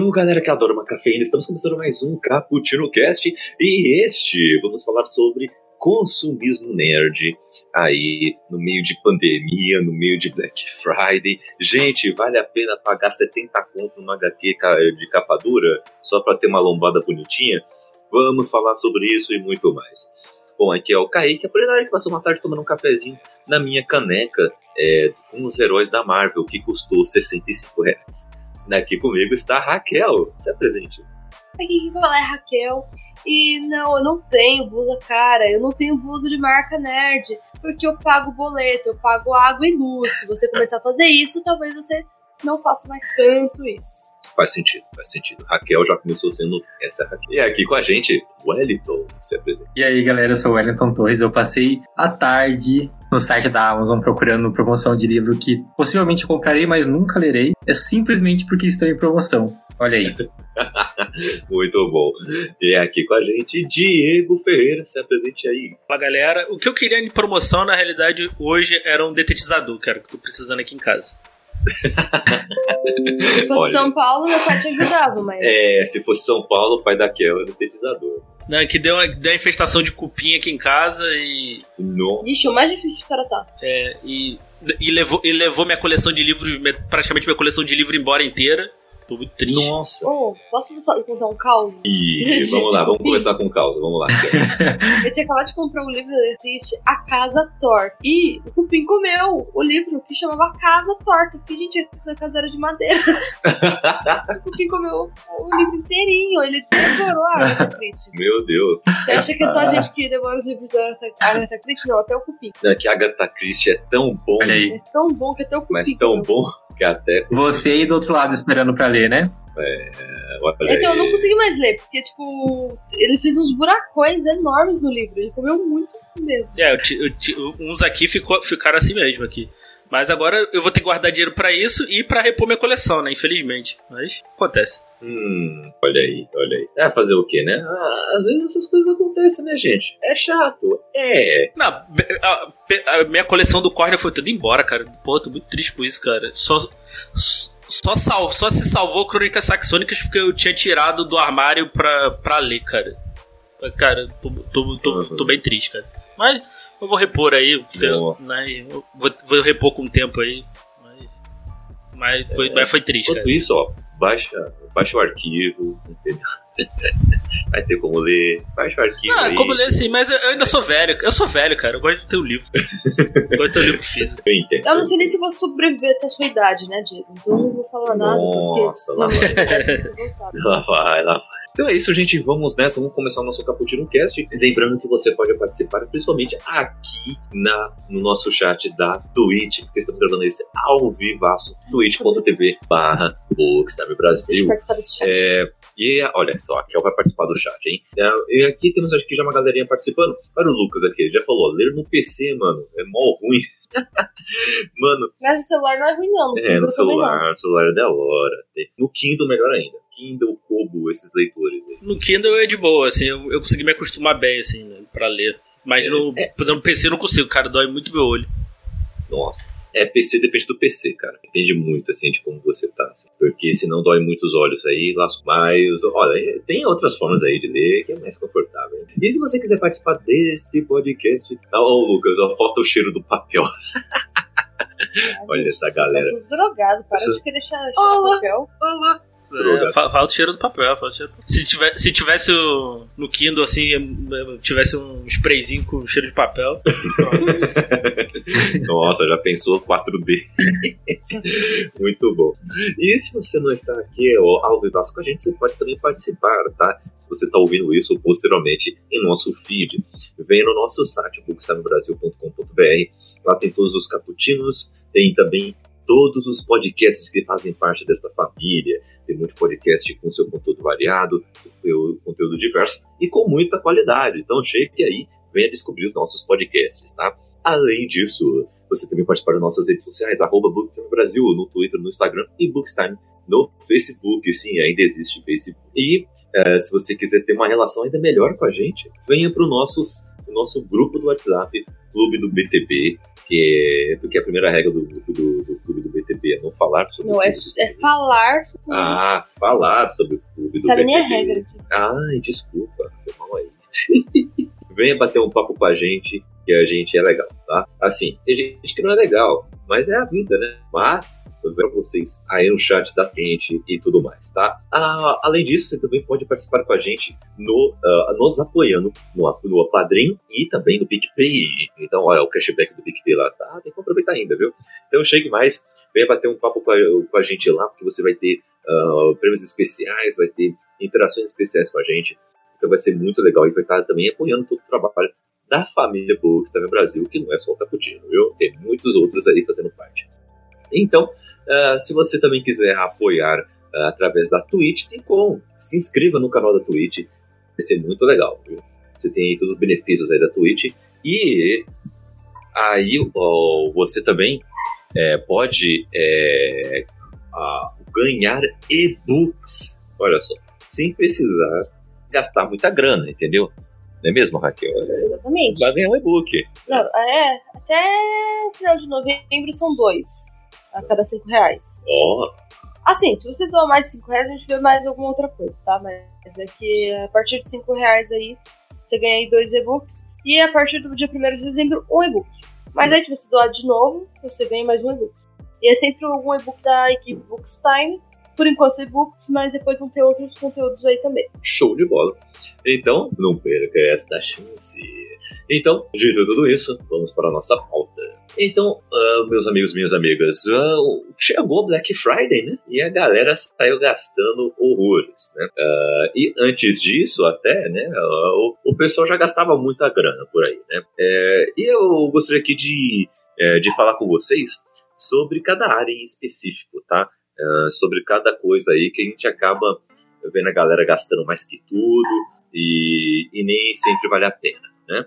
Então, galera que adora uma cafeína, estamos começando mais um Cappuccino Cast e este vamos falar sobre consumismo nerd aí no meio de pandemia, no meio de Black Friday. Gente, vale a pena pagar 70 conto numa HQ de capa dura só para ter uma lombada bonitinha? Vamos falar sobre isso e muito mais. Bom, aqui é o Kaique, a primeira que passou uma tarde tomando um cafezinho na minha caneca é, com os heróis da Marvel, que custou 65 reais. Aqui comigo está a Raquel. Se apresente. Aqui quem fala é Raquel. E não, eu não tenho blusa cara, eu não tenho blusa de marca nerd, porque eu pago boleto, eu pago água e luz. Se você começar a fazer isso, talvez você não faça mais tanto isso. Faz sentido, faz sentido. Raquel já começou sendo essa Raquel. E aqui com a gente, Wellington, se apresenta. E aí, galera, eu sou o Wellington Torres. Eu passei a tarde no site da Amazon procurando promoção de livro que possivelmente comprarei, mas nunca lerei. É simplesmente porque estão em promoção. Olha aí. Muito bom. E aqui com a gente, Diego Ferreira, se apresente aí. Fala galera, o que eu queria de promoção na realidade hoje era um detetizador, cara, que eu tô precisando aqui em casa. Se fosse Olha. São Paulo, meu pai te ajudava, mas. É, se fosse São Paulo, o pai da Kel era o detetizador. Não, que deu uma, deu uma infestação de cupim aqui em casa e. No... Ixi, o mais difícil de tratar. é, e, e, levou, e levou minha coleção de livros, me- praticamente minha coleção de livro embora inteira. Tô muito triste. Nossa. Oh, posso contar um caos? E vamos lá, vamos começar com causa, vamos lá. Eu tinha acabado de comprar um livro triste, A Casa Torta. E o Cupim comeu o livro que chamava Casa Torta. Porque, gente, essa casa era de madeira. o Cupim comeu o livro inteirinho. Ele devorou a Agatha Christie. Meu Deus. Você acha que é só a gente que devora os livros da Agatha Christie? Não, até o Cupim. É que a Agatha Christie é tão bom. É tão bom que até o Cupim. mas tão comeu. bom que até. Você aí do outro lado esperando pra ler, né? Olha Então eu não consegui mais ler, porque, tipo, ele fez uns buracões enormes no livro. Ele comeu muito mesmo. É, eu eu uns aqui ficou, ficaram assim mesmo aqui. Mas agora eu vou ter que guardar dinheiro pra isso e pra repor minha coleção, né? Infelizmente. Mas acontece. Hum, olha aí, olha aí. É fazer o quê, né? Ah, às vezes essas coisas acontecem, né, gente? É chato. É. Não, a, pe- a minha coleção do Corner foi tudo embora, cara. Pô, tô muito triste com isso, cara. Só, só, sal, só se salvou Crônicas Saxônicas porque eu tinha tirado do armário pra, pra ler, cara. Cara, tô, tô, tô, tô bem triste, cara. Mas eu vou repor aí, Nossa. né? Eu vou, vou repor com o tempo aí. Mas, mas, foi, mas foi triste, cara. Enquanto isso, ó, baixa, baixa o arquivo, entendeu? Vai ter como ler. O arquivo. Ah, aí. como ler assim, mas eu ainda sou velho. Eu sou velho, cara. Eu gosto de ter o livro. Eu gosto de ter o livro físico. Eu entendo. Eu não sei nem se vou sobreviver até a sua idade, né, Diego? Então eu não vou falar nada. Nossa, lá vai. Lá vai, lá vai. Então é isso, gente. Vamos nessa. Vamos começar o nosso Caputino Cast. Lembrando que você pode participar, principalmente aqui na, no nosso chat da Twitch, porque estamos gravando isso ao vivaço, twitch.tv barra Bookstime Deixa eu Brasil. participar desse chat. É, e olha só, a Kel vai participar do chat, hein? É, e aqui temos acho que já uma galerinha participando. Olha o Lucas aqui, ele já falou, ler no PC, mano, é mó ruim. mano, Mas no celular não é ruim, não. é, no celular, no celular é da hora. No Kindle, melhor ainda. Kindle, Kobo, esses leitores aí. No Kindle é de boa, assim, eu, eu consegui me acostumar bem, assim, né, pra ler. Mas no, É. por exemplo, no PC eu não consigo, cara, dói muito meu olho. Nossa. É, PC depende do PC, cara. Depende muito, assim, de como você tá. assim. Porque senão dói muito os olhos aí, lasco mais. Olha, tem outras formas aí de ler que é mais confortável. E se você quiser participar deste podcast... Ah, Ô, Lucas, ó, falta o cheiro do papel. Olha essa galera. Tá tudo drogado, para Isso- de querer cheirar Olá. papel. Droga. É, fa- falta o cheiro do papel, falta o cheiro. Se, tiver, se tivesse o- no Kindle, assim, tivesse um sprayzinho com cheiro de papel. Nossa, já pensou 4D. Muito bom. E se você não está aqui ó, ao vivo com a gente, você pode também participar, tá? Se você está ouvindo isso posteriormente em nosso feed, vem no nosso site, bookstamebrasil.com.br. Lá tem todos os caputinos, tem também todos os podcasts que fazem parte desta família. Tem muito podcast com seu conteúdo variado, seu conteúdo diverso e com muita qualidade. Então chegue aí, venha descobrir os nossos podcasts, tá? Além disso, você também pode das nossas redes sociais, arroba Bookstime Brasil, no Twitter, no Instagram e Bookstime no Facebook. Sim, ainda existe Facebook. E é, se você quiser ter uma relação ainda melhor com a gente, venha para o nosso, nosso grupo do WhatsApp, Clube do BTB, que é, porque a primeira regra do, do, do, do Clube do BTB é não falar sobre Não, o é, é falar. Ah, falar sobre o Clube do Sabe BTB. nem a regra aqui. Ai, desculpa, foi mal aí. Venha bater um papo com a gente, que a gente é legal, tá? Assim, tem gente que não é legal, mas é a vida, né? Mas vejo vocês aí no chat da gente e tudo mais, tá? Ah, além disso, você também pode participar com a gente no, ah, nos apoiando no, no Padrim e também no PicPay. Então, olha, o cashback do PicPay lá, tá? Tem que aproveitar ainda, viu? Então, chegue mais, venha bater um papo com a, com a gente lá, porque você vai ter ah, prêmios especiais, vai ter interações especiais com a gente. Então vai ser muito legal e vai estar também apoiando todo o trabalho da família Books também Brasil, que não é só o Caputino, viu? Tem muitos outros aí fazendo parte. Então, ah, se você também quiser apoiar ah, através da Twitch, tem como. Se inscreva no canal da Twitch, vai ser muito legal, viu? Você tem aí todos os benefícios aí da Twitch e aí você também é, pode é, ah, ganhar e-books, olha só, sem precisar gastar muita grana, entendeu? Não é mesmo, Raquel? É, Exatamente. Vai ganhar um e-book. Não, é, até final de novembro são dois. A cada cinco reais. Ó, Assim, se você doar mais de 5 reais, a gente vê mais alguma outra coisa, tá? Mas é que a partir de 5 reais aí, você ganha aí dois e-books. E a partir do dia 1 de dezembro, um e-book. Mas aí, se você doar de novo, você ganha mais um e-book. E é sempre um e-book da equipe Books Time. Por enquanto, e-books, mas depois vão ter outros conteúdos aí também. show de bola. Então, não perca esta chance. Então, dito tudo isso, vamos para a nossa pauta. Então, ah, meus amigos, minhas amigas, ah, chegou Black Friday, né? E a galera saiu gastando horrores, né? Ah, e antes disso, até, né? o, o pessoal já gastava muita grana por aí, né? É, e eu gostaria aqui de, é, de falar com vocês sobre cada área em específico, tá? Ah, sobre cada coisa aí que a gente acaba vendo a galera gastando mais que tudo e, e nem sempre vale a pena, né?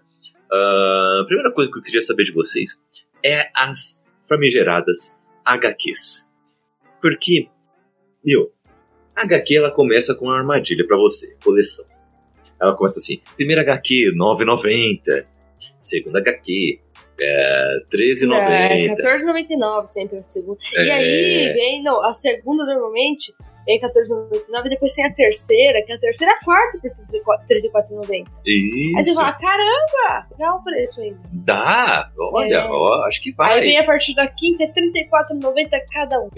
A primeira coisa que eu queria saber de vocês é as famigeradas HQs. Porque, meu, a HQ ela começa com uma armadilha pra você, coleção. Ela começa assim, primeira HQ, 9,90. Segunda HQ, é, 13,90. É, 14,99 sempre a segunda. E É. aí vem, não, a segunda normalmente vem 14,99 e depois tem a terceira, que a terceira é a quarta por 34,90. Aí você Isso, fala, caramba, legal o preço ainda. dá, olha, É. ó, acho que Aí vai. vem a partir da quinta, é 34,90 cada um.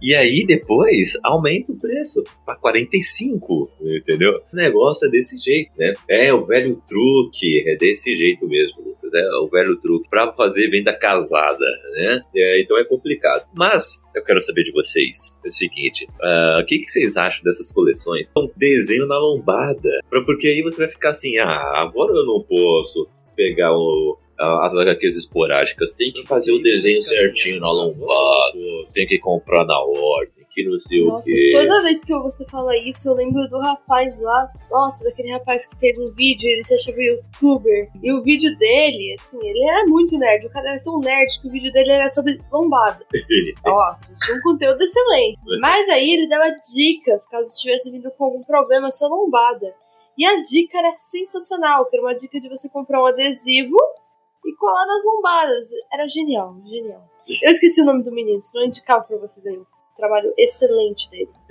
E aí depois aumenta o preço pra 45, entendeu? O negócio é desse jeito, né? É o velho truque, é desse jeito mesmo, Lucas. É o velho truque pra fazer venda casada, né? É, então é complicado. Mas eu quero saber de vocês é o seguinte: ah, o que, que vocês acham dessas coleções? Um desenho na lombada. Porque aí você vai ficar assim, ah, agora eu não posso pegar o, as HQs esporádicas, tem que fazer o desenho certinho na lombada, tem que comprar na ordem, que não sei o Nossa, quê. toda vez que você fala isso, eu lembro do rapaz lá. Nossa, daquele rapaz que fez um vídeo, ele se achava youtuber. E o vídeo dele, assim, ele era muito nerd. O cara era tão nerd que o vídeo dele era sobre lombada. Ó, tinha um conteúdo excelente. Mas aí ele dava dicas caso estivesse vindo com algum problema sua lombada. E a dica era sensacional, que era uma dica de você comprar um adesivo e colar nas lombadas. Era genial, genial. Eu esqueci o nome do menino, senão eu indicava pra vocês aí o trabalho excelente dele.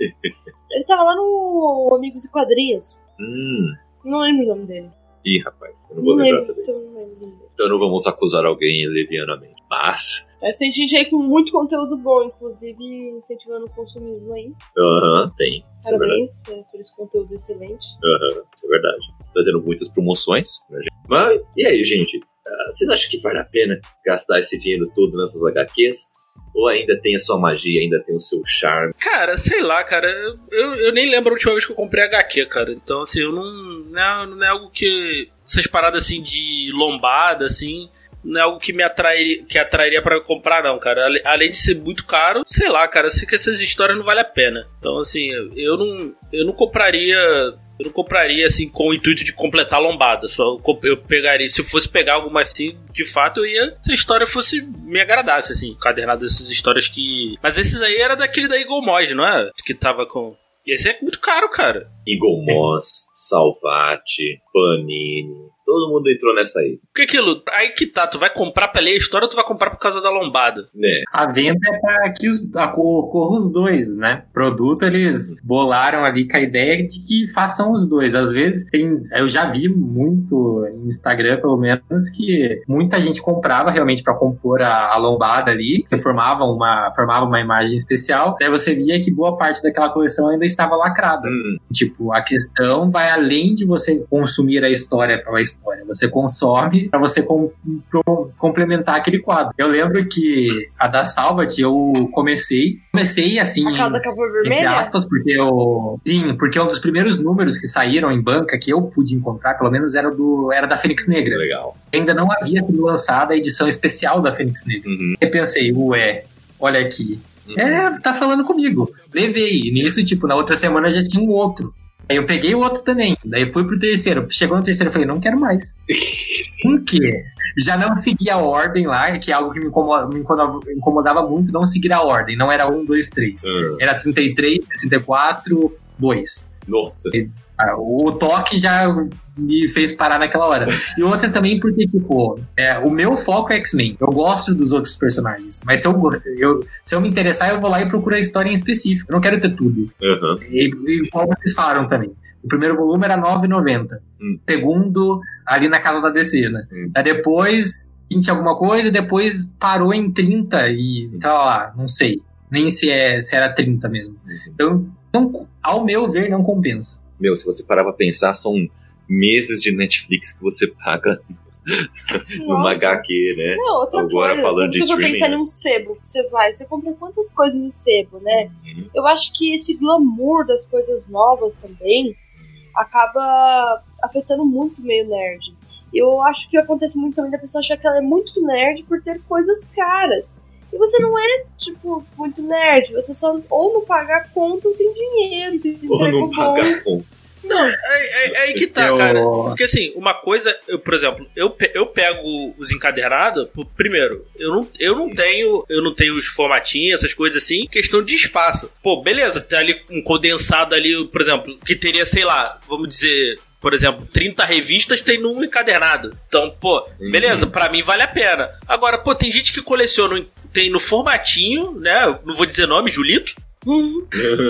Ele tava lá no Amigos e Quadrinhos. Hum, Não lembro o nome dele. ih, rapaz, eu não vou Não lembrar lembro, também. então não lembro. Então não vamos acusar alguém levianamente. Mas, Mas tem gente aí com muito conteúdo bom, inclusive incentivando o consumismo aí. aham, tem. Isso é. Parabéns é, por esse conteúdo excelente. Aham, isso é verdade. Fazendo muitas promoções. né, gente? Mas, e aí, gente? Ah, vocês acham que vale a pena gastar esse dinheiro todo nessas HQs? Ou ainda tem a sua magia, ainda tem o seu charme? Cara, sei lá, cara. Eu, eu nem lembro a última vez que eu comprei HQ, cara. Então, assim, eu não. Não é, não é algo que. Essas paradas assim de lombada, assim. não é algo que me atrairia, que atrairia para comprar, não, cara. Além de ser muito caro, sei lá, cara, sei que essas histórias não vale a pena. Então, assim, eu não, eu não compraria. Eu não compraria assim com o intuito de completar a lombada. Só eu pegaria, se eu fosse pegar alguma assim, de fato eu ia. Se a história fosse me agradasse, assim, encadernado dessas histórias que. Mas esses aí era daquele da Eagle Moss, não é? Que tava com. Esse é muito caro, cara. Eagle Moss, Salvati, Panini. Todo mundo entrou nessa aí, Porque aquilo, aí que tá, tu vai comprar pra ler a história ou tu vai comprar por causa da lombada? né? A venda é para que os, a- ocorra os dois, né? Produto, eles bolaram ali com a ideia de que façam os dois. Às vezes tem. Eu já vi muito em Instagram, pelo menos, que muita gente comprava realmente para compor a, a lombada ali, que formava uma, formava uma imagem especial. Daí você via que boa parte daquela coleção ainda estava lacrada. Hum, Tipo, a questão vai além de você consumir a história pela história. Você consome para você com- pro- complementar aquele quadro. Eu lembro que a da Salvat eu comecei, comecei assim, A da capa entre vermelha? aspas, porque eu. Sim, porque um dos primeiros números que saíram em banca que eu pude encontrar, pelo menos, era do era da Fênix Negra. legal. Ainda não havia sido lançada a edição especial da Fênix Negra. Uhum, Eu pensei, ué, olha aqui. uhum. É, tá falando comigo. Levei. E nisso, tipo, na outra semana já tinha um outro. Aí eu peguei o outro também. Daí fui pro terceiro. Chegou no terceiro, eu falei, não quero mais. Por quê? Já não seguia a ordem lá, que é algo que me incomodava, me incomodava, muito, não seguir a ordem. Não era um, dois, três. Ah, Era 33, 64, 2. nossa. Ah, O toque já me fez parar naquela hora. E outra também porque, tipo, é, o meu foco é X-Men. Eu gosto dos outros personagens. Mas se eu, eu- se eu me interessar, eu vou lá e procuro a história em específico. Eu não quero ter tudo. Aham. E, e como vocês falaram também. O primeiro volume era R$ 9,90. Hum. Segundo, ali na casa da DC, né? Hum. Aí depois, 20 alguma coisa, depois parou em 30 e tá lá, não sei. Nem se, é, se era 30 mesmo. Uhum. Então, não, ao meu ver, não compensa. Meu, se você parar pra pensar, são meses de Netflix que você paga numa. HQ, né? Não, outra Agora coisa, falando de se você for streaming, pensar num sebo que você vai, você compra quantas coisas no sebo, né? Uhum. Eu acho que esse glamour das coisas novas também acaba afetando muito o meio nerd. Eu acho que acontece muito também da pessoa achar que ela é muito nerd por ter coisas caras. E você não é, tipo, muito nerd. Você só ou não paga a conta ou tem dinheiro. Tem Ou emprego não paga conta. Não, é, é- é aí que tá, Eu- cara. Porque assim, uma coisa, eu, por exemplo, eu, pe- eu pego os encadernados, primeiro, eu não, eu não tenho, eu não tenho os formatinhos, essas coisas assim, questão de espaço. Pô, beleza, tem ali um condensado ali, por exemplo, que teria, sei lá, vamos dizer, por exemplo, 30 revistas tem num encadernado. Então, pô, Uhum. beleza, pra mim vale a pena. Agora, pô, tem gente que coleciona, tem no formatinho, né? Não vou dizer nome, Julito, Uhum.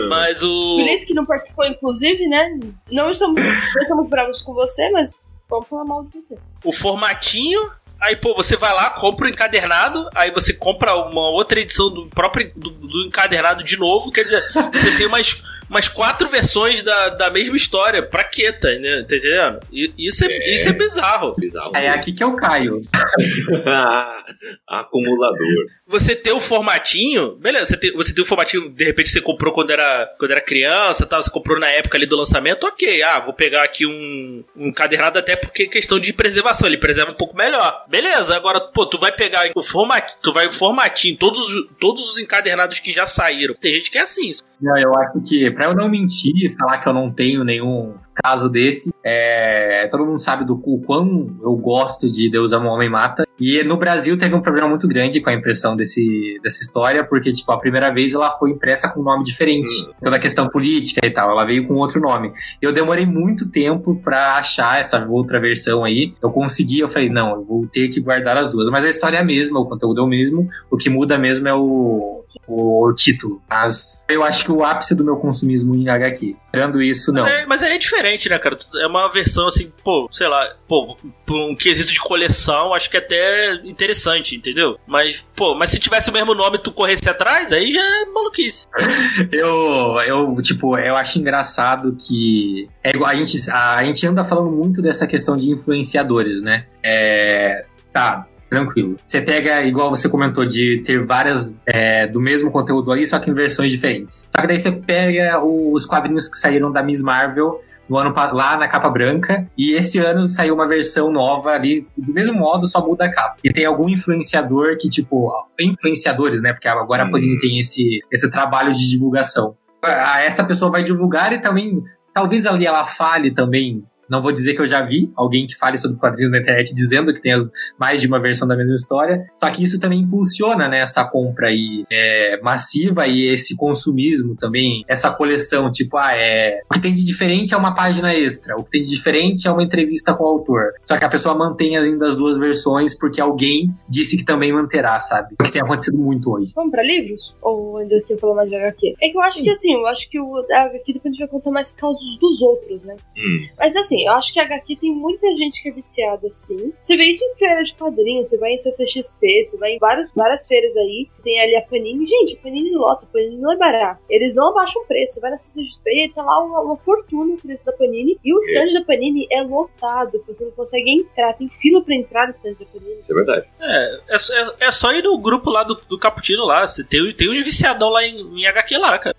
mas o. Felipe, que não participou, inclusive, né? Não estamos, não estamos bravos com você, mas vamos falar mal de você. o formatinho. Aí, pô, você vai lá, compra o encadernado, aí você compra uma outra edição do próprio do, do encadernado de novo. Quer dizer, você tem umas, umas quatro versões da, da mesma história. Pra quê, tá, né? tá entendendo? Isso é, É. isso é bizarro. Bizarro. É aqui que eu caio. Acumulador. Você ter o formatinho, beleza, você tem, você tem o formatinho, de repente você comprou quando era, quando era criança, tal, você comprou na época ali do lançamento, ok, ah, vou pegar aqui um, um encadernado até porque é questão de preservação, ele preserva um pouco melhor. Beleza, agora, pô, tu vai pegar o formatinho, tu vai o formatinho, todos, os- todos os encadernados que já saíram. Tem gente que é assim, Não, eu acho que, pra eu não mentir e falar que eu não tenho nenhum caso desse, é, todo mundo sabe do o quão eu gosto de Deus ama o Homem Mata. E no Brasil teve um problema muito grande com a impressão desse, dessa história, porque, tipo, a primeira vez ela foi impressa com um nome diferente. Pela questão política e tal, ela veio com outro nome. Eu demorei muito tempo pra achar essa outra versão aí. Eu consegui, eu falei, não, eu vou ter que guardar as duas. Mas a história é a mesma, o conteúdo é o mesmo. O que muda mesmo é o, o título. Mas eu acho que o ápice do meu consumismo em HQ. Tirando isso, não. Mas é, mas é diferente, né, cara? É uma versão assim, pô, sei lá, pô, por um quesito de coleção, acho que é até interessante, entendeu? Mas, pô, mas se tivesse o mesmo nome e tu corresse atrás, aí já é maluquice. Eu, eu, tipo, eu acho engraçado que é igual, a, gente, a, a gente anda falando muito dessa questão de influenciadores, né? É, tá, tranquilo. Você pega, igual você comentou, de ter várias é, do mesmo conteúdo ali, só que em versões diferentes. Só que daí você pega os quadrinhos que saíram da Miss Marvel no ano lá na capa branca. E esse ano saiu uma versão nova ali, do mesmo modo, só muda a capa. E tem algum influenciador que, tipo, influenciadores, né? Porque agora a Hum. Panini tem esse, esse trabalho de divulgação. Ah, Essa pessoa vai divulgar e também, talvez ali ela fale também. Não vou dizer que eu já vi alguém que fale sobre quadrinhos na internet dizendo que tem as- mais de uma versão da mesma história. Só que isso também impulsiona né, essa compra aí é, massiva e esse consumismo também, essa coleção, tipo, ah, é. O que tem de diferente é uma página extra, o que tem de diferente é uma entrevista com o autor. Só que a pessoa mantém ainda as duas versões porque alguém disse que também manterá, sabe? O que tem acontecido muito hoje. Vamos pra livros? Ou ainda tem que falar mais de HQ? É que eu acho que assim, eu acho que o a HQ depois a gente vai contar mais causos dos outros, né? Hum, Mas assim, eu acho que a HQ tem muita gente que é viciada, assim. Você vê isso em feira de quadrinhos, você vai em CCXP, você vai em várias, várias feiras aí. Tem ali a Panini. Gente, a Panini lota, a Panini não é barato. Eles não abaixam o preço. Você vai na CCXP e tá lá uma, uma fortuna o preço da Panini. E o stand da Panini é lotado. Você não consegue entrar. Tem fila pra entrar no stand da Panini. isso é verdade. É, é, só- é, é só ir no grupo lá do, do Caputino lá. Você tem, tem uns viciadão lá em, em HQ lá, cara.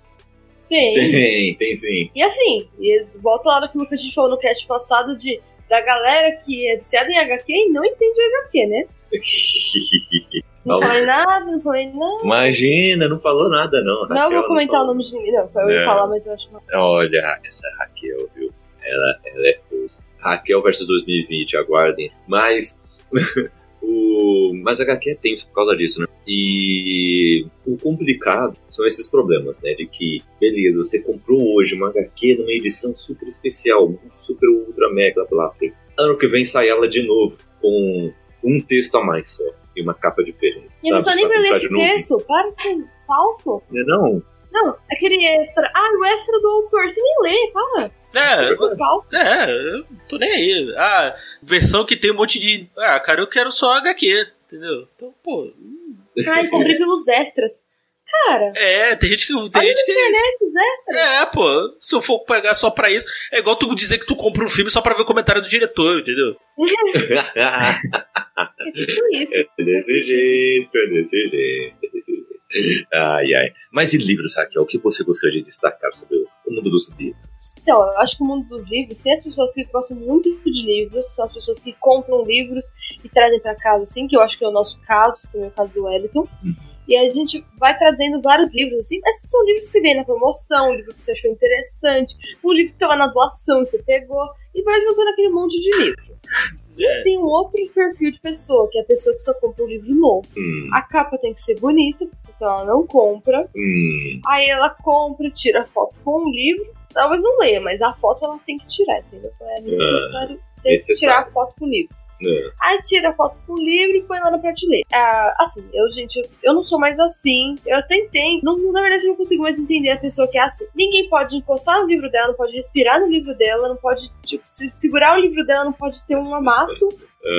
Tem. Tem, tem sim. E assim, e volta lá naquilo que a gente falou no cast passado de da galera que é viciada em HQ e não entende HQ, né? Não falei nada, não falei nada. Imagina, não falou nada não. Não Raquel vou comentar o falou. nome de ninguém, não. Eu ia É. falar, mas eu acho que Olha, essa Raquel, viu? Ela, ela é. Raquel versus 2020, aguardem. Mas o mas a HQ é tenso por causa disso, né? E o complicado são esses problemas, né? De que, beleza, você comprou hoje uma HQ numa edição super especial, super ultra mega blaster. Ano que vem sai ela de novo, com um texto a mais só. E uma capa diferente. E a pessoa nem Pra vai ler esse texto, para de ser falso. Não, é não. Não, aquele extra. Ah, o extra do autor, você nem lê, para. É, fala. é, eu tô nem aí. Ah, versão que tem um monte de. Ah, cara, eu quero só HQ, entendeu? Então, pô. Ai, comprei pelos extras. Cara, É, tem gente que. Tem gente que. esses extras. É, pô, se eu for pegar só pra isso, é igual tu dizer que tu compra um filme só pra ver o comentário do diretor, entendeu? É tipo isso. É desse jeito, é desse jeito, é desse jeito. Ai, ai. Mas e livros, Raquel? O que você gostaria de destacar sobre o mundo dos livros? Então, eu acho que o mundo dos livros tem as pessoas que gostam muito de livros, são as pessoas que compram livros e trazem pra casa, assim, que eu acho que é o nosso caso, que é o meu caso do Wellington. E a gente vai trazendo vários livros, assim, mas são livros que você vê na promoção, um livro que você achou interessante, um livro que tava na doação, você pegou, e vai juntando aquele monte de livro. É. E tem um outro perfil de pessoa, que é a pessoa que só compra um livro novo. Hum, A capa tem que ser bonita, a pessoa ela não compra. hum, Aí ela compra, tira foto com o livro. Talvez não leia, mas a foto ela tem que tirar, entendeu? É necessário que necessário. tirar a foto com o livro. Né? Aí tira a foto com o livro e põe lá na prateleira. Ah, assim, eu, gente, eu, eu não sou mais assim. Eu tentei. Não, na verdade, eu não consigo mais entender a pessoa que é assim. Ninguém pode encostar no livro dela, não pode respirar no livro dela, não pode, tipo, se segurar o livro dela, não pode ter um amasso.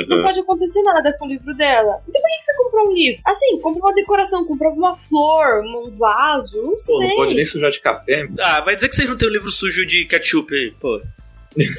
Não Aham. pode acontecer nada com o livro dela. Então por que que você comprou um livro? Assim, comprou uma decoração, comprou uma flor, um vaso, não Pô, sei. não pode nem sujar de café. Ah, vai dizer que vocês não tem um livro sujo de ketchup aí, pô.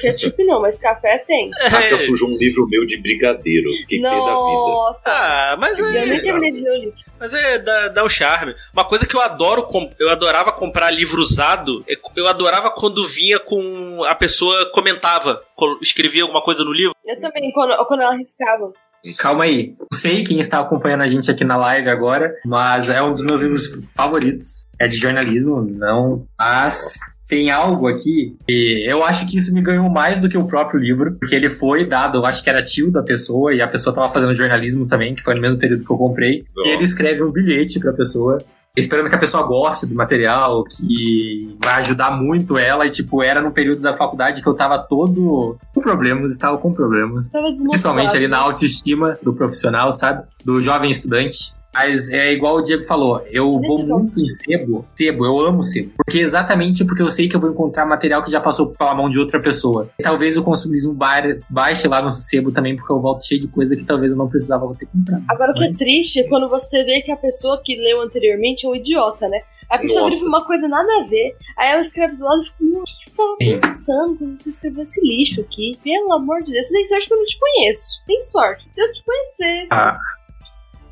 Ketchup não, mas café tem. Raquel É. sujou um livro meu de brigadeiro. O que, que tem da vida? Nossa. Ah, mas eu nem é. terminei de ler o livro. Mas é, dá, dá um charme. Uma coisa que eu adoro, eu adorava comprar livro usado, é- eu adorava quando vinha com. A pessoa comentava, escrevia alguma coisa no livro. Eu também, quando, quando ela riscava. Calma aí. Não sei quem está acompanhando a gente aqui na live agora, mas é um dos meus livros favoritos. É de jornalismo, não. Mas tem algo aqui e eu acho que isso me ganhou mais do que o próprio livro, porque ele foi dado, eu acho que era tio da pessoa, e a pessoa estava fazendo jornalismo também, que foi no mesmo período que eu comprei. Ó. E ele escreve um bilhete pra pessoa. Esperando que a pessoa goste do material, que vai ajudar muito ela. E, tipo, era no período da faculdade que eu tava todo com problemas, estava com problemas. Tava. Principalmente ali na autoestima do profissional, sabe? Do jovem estudante. Mas é igual o Diego falou, eu Nesse vou ponto. muito em sebo, sebo, eu amo sebo. Porque exatamente porque eu sei que eu vou encontrar material que já passou pela mão de outra pessoa. E talvez o consumismo ba- baixe lá no sebo também, porque eu volto cheio de coisa que talvez eu não precisava ter comprado. Agora o que é triste é quando você vê que a pessoa que leu anteriormente é um idiota, né? A pessoa Nossa. vira uma coisa nada a ver, aí ela escreve do lado e fica, "Meu, o que você tava pensando quando você escreveu esse lixo aqui? Pelo amor de Deus, você tem sorte que eu não te conheço. Tem sorte. Se eu te conhecesse. Ah,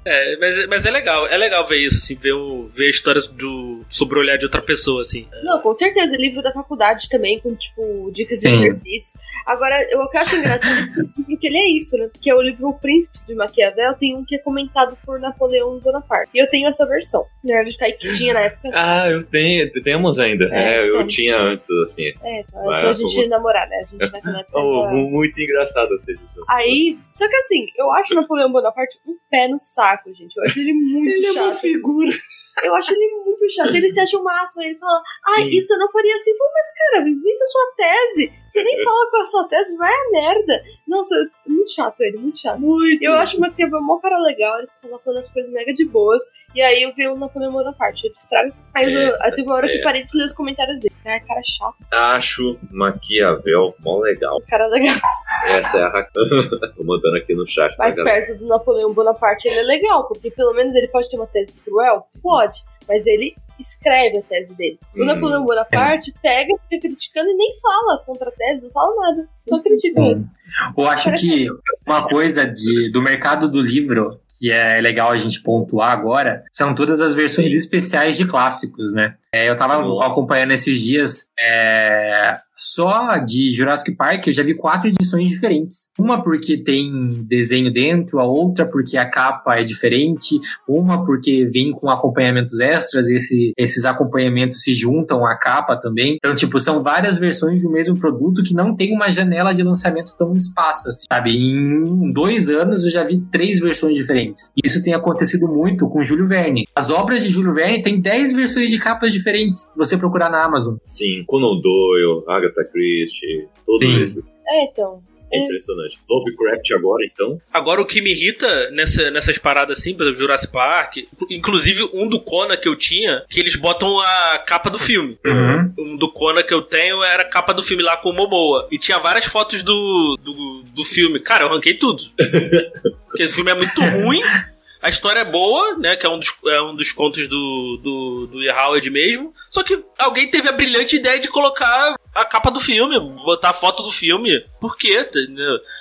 É, mas, mas é legal, é legal ver isso, assim, ver, o, ver histórias do, sobre o olhar de outra pessoa, assim. Não, com certeza. Livro da faculdade também, com, tipo, dicas de Sim. exercício. Agora, eu, o que eu acho engraçado é que ele é isso, né? Que é o livro O Príncipe de Maquiavel, tem um que é comentado por Napoleão Bonaparte. E eu tenho essa versão. Nerd Kai que tinha na época. Ah, eu tenho, temos ainda. É, É, eu tinha antes, assim. É, Vai, antes da gente favor. namorar, né? A gente naquela época. Oh, muito engraçado essa edição. Aí, só que assim, eu acho Napoleão Bonaparte um pé no saco, gente. Eu acho ele muito Ele é uma chato. figura. Eu acho ele muito chato. Ele se acha o máximo. Ele fala, ai, Sim. isso eu não faria assim. Falo, mas cara, inventa sua tese. Você nem fala com a sua tese, vai a merda. Nossa, muito chato ele, muito chato. Muito. Eu acho o Maquiavel mó cara legal, ele fala falando as coisas mega de boas. E aí eu vi o Napoleão Bonaparte, eu distrago. Aí, eu, Essa aí teve uma hora que é. eu parei de ler os comentários dele. Ai, cara chato, Acho Maquiavel mó legal. cara legal. Essa é a Rakan. Tô mandando aqui no chat pra Mais perto do Napoleão Bonaparte, ele é legal, porque pelo menos ele pode ter uma tese cruel? Pode, mas ele escreve a tese dele. O Hum. Napoleão Bonaparte pega, fica criticando e nem fala contra a tese, não fala nada. Só critica mesmo. Eu acho que uma coisa de, do mercado do livro que é legal a gente pontuar agora são todas as versões especiais de clássicos, né? É, eu tava acompanhando esses dias é, só de Jurassic Park, eu já vi quatro edições diferentes. Uma porque tem desenho dentro, a outra porque a capa é diferente, uma porque vem com acompanhamentos extras, esse, esses acompanhamentos se juntam à capa também. Então, tipo, são várias versões do mesmo produto que não tem uma janela de lançamento tão espaço, assim, sabe? Em dois anos eu já vi três versões diferentes. Isso tem acontecido muito com Júlio Verne. As obras de Júlio Verne têm 10 versões de capas diferentes, se você procurar na Amazon. Sim, Conan Doyle, Agatha Christie, todos Sim. esses. É, então. É impressionante. Lovecraft agora, então. Agora, o que me irrita nessa, nessas paradas assim, exemplo, Jurassic Park, inclusive um do Conan que eu tinha, que eles botam a capa do filme. Uhum. Um do Conan que eu tenho era a capa do filme lá com o Momoa. E tinha várias fotos do, do, do filme. Cara, eu ranquei tudo. Porque o filme é muito ruim. A história é boa, né? Que é um dos, é um dos contos do, do, do Ian Howard mesmo. Só que alguém teve a brilhante ideia de colocar a capa do filme, botar a foto do filme. Por quê?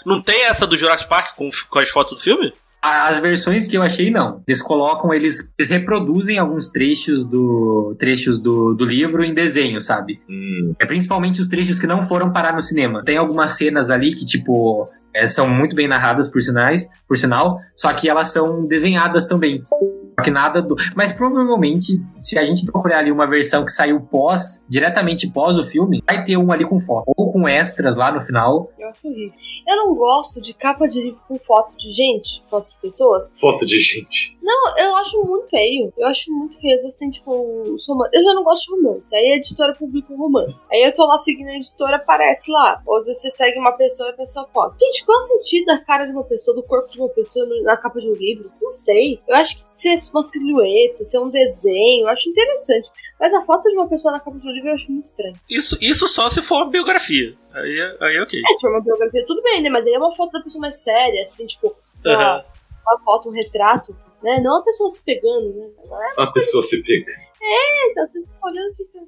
Não tem essa do Jurassic Park com, com as fotos do filme? As versões que eu achei, não. Eles colocam, eles, eles reproduzem alguns trechos do trechos do, do livro em desenho, sabe? Hum, É principalmente os trechos que não foram parar no cinema. Tem algumas cenas ali que, tipo, é, são muito bem narradas por sinais, por sinal, só que elas são desenhadas também. Só Que nada do... Mas provavelmente, se a gente procurar ali uma versão que saiu pós, diretamente pós o filme, vai ter um ali com foto. Ou com extras lá no final. Eu acho horrível. Eu não gosto de capa de livro com foto de gente, foto de pessoas. foto de gente. Não, eu acho muito feio. Eu acho muito feio. Às vezes tem, tipo, os romances. Eu já não gosto de romance. Aí a editora publica um romance. Aí eu tô lá seguindo a editora, aparece lá. Ou às vezes você segue uma pessoa e a pessoa foto. Gente, qual é o sentido da cara de uma pessoa, do corpo de uma pessoa na capa de um livro? Não sei. Eu acho que ser uma silhueta, ser um desenho, eu acho interessante. Mas a foto de uma pessoa na capa de um livro eu acho muito estranho. Isso, isso só se for uma biografia. Aí, é- aí é ok. É, se for uma biografia, tudo bem, né? Mas aí é uma foto da pessoa mais séria, assim, tipo, uma, Aham. uma foto, um retrato, né? Não a pessoa se pegando, né? É, A pessoa se pega. então você fica olhando e fica.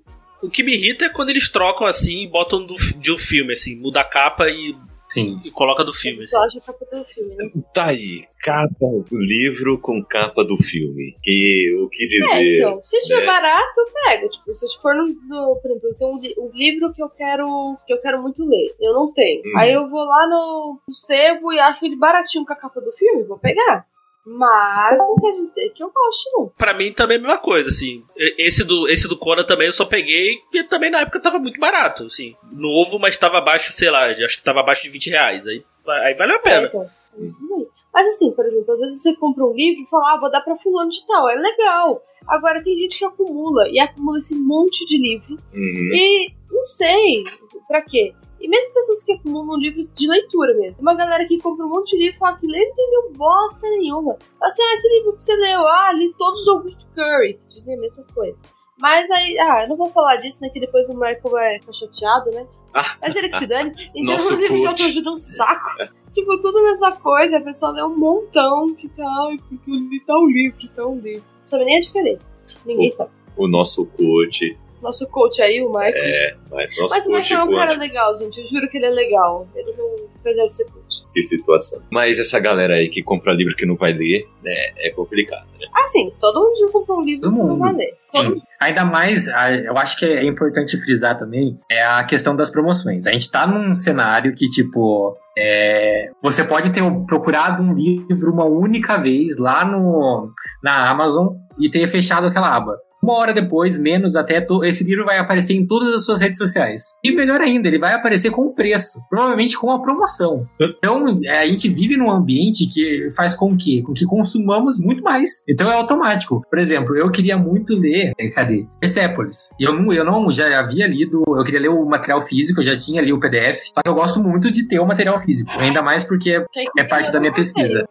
O que me irrita é quando eles trocam assim e botam do, de um filme, assim, muda a capa e, Sim. e coloca do filme. assim. Só acha a capa do filme, né? Tá aí, capa, livro com capa do filme. Que o que É, dizer? então, se estiver né? barato, pega. Tipo, se eu for no, no- por exemplo, eu tenho um, um livro que eu quero que eu quero muito ler. Eu não tenho. Hum. Aí eu vou lá no, no sebo e acho ele baratinho com a capa do filme, vou pegar. Mas não quer dizer que eu gosto, não. Pra mim também é a mesma coisa, assim. Esse do, esse do Conan também eu só peguei porque também na época tava muito barato, assim. Novo, mas tava abaixo, sei lá, acho que tava abaixo de 20 reais. Aí, aí valeu a É, pena. então, tudo bem. Mas assim, por exemplo, às vezes você compra um livro e fala, ah, vou dar pra fulano de tal. É legal. Agora tem gente que acumula e acumula esse monte de livro Uhum. E não sei pra quê. E mesmo pessoas que acumulam livros de leitura mesmo. Uma galera que compra um monte de livro e fala que lê não entendeu bosta nenhuma. Assim, ah, que livro que você leu? Ah, li todos do Augusto Curry. Dizem a mesma coisa. Mas aí, ah, eu não vou falar disso, né? Que depois o Michael vai ficar chateado, né? Ah. Mas ele que se dane. Então Nosso o livro de autoajuda um saco. tipo, tudo a mesma coisa. A pessoa lê um montão, fica, ai, porque eu li tal livro, tal livro. Não sabe nem a diferença. Ninguém O- sabe. O nosso coach. Nosso coach aí, o Michael. É, mas nosso Mas o Michael é um cara legal, gente. Eu juro que ele é legal. Ele não. Apesar de ser coach. Que situação. Mas essa galera aí que compra livro que não vai ler, né, é complicado, né? Assim, todo mundo já comprou um livro Todo que não vai ler. Todo Sim. Ainda mais, eu acho que é importante frisar também, é a questão das promoções. A gente tá num cenário que, tipo, é, você pode ter procurado um livro uma única vez lá no, na Amazon e ter fechado aquela aba. Uma hora depois, menos até, esse livro vai aparecer em todas as suas redes sociais. E melhor ainda, ele vai aparecer com o preço, provavelmente com a promoção. Então, é, a gente vive num ambiente que faz com que, com que consumamos muito mais. Então é automático. Por exemplo, eu queria muito ler, eh, cadê? Persepolis. E eu não, eu não já havia lido, eu queria ler o material físico, eu já tinha ali o PDF. Só que eu gosto muito de ter o material físico, ainda mais porque Quem É parte da minha pesquisa.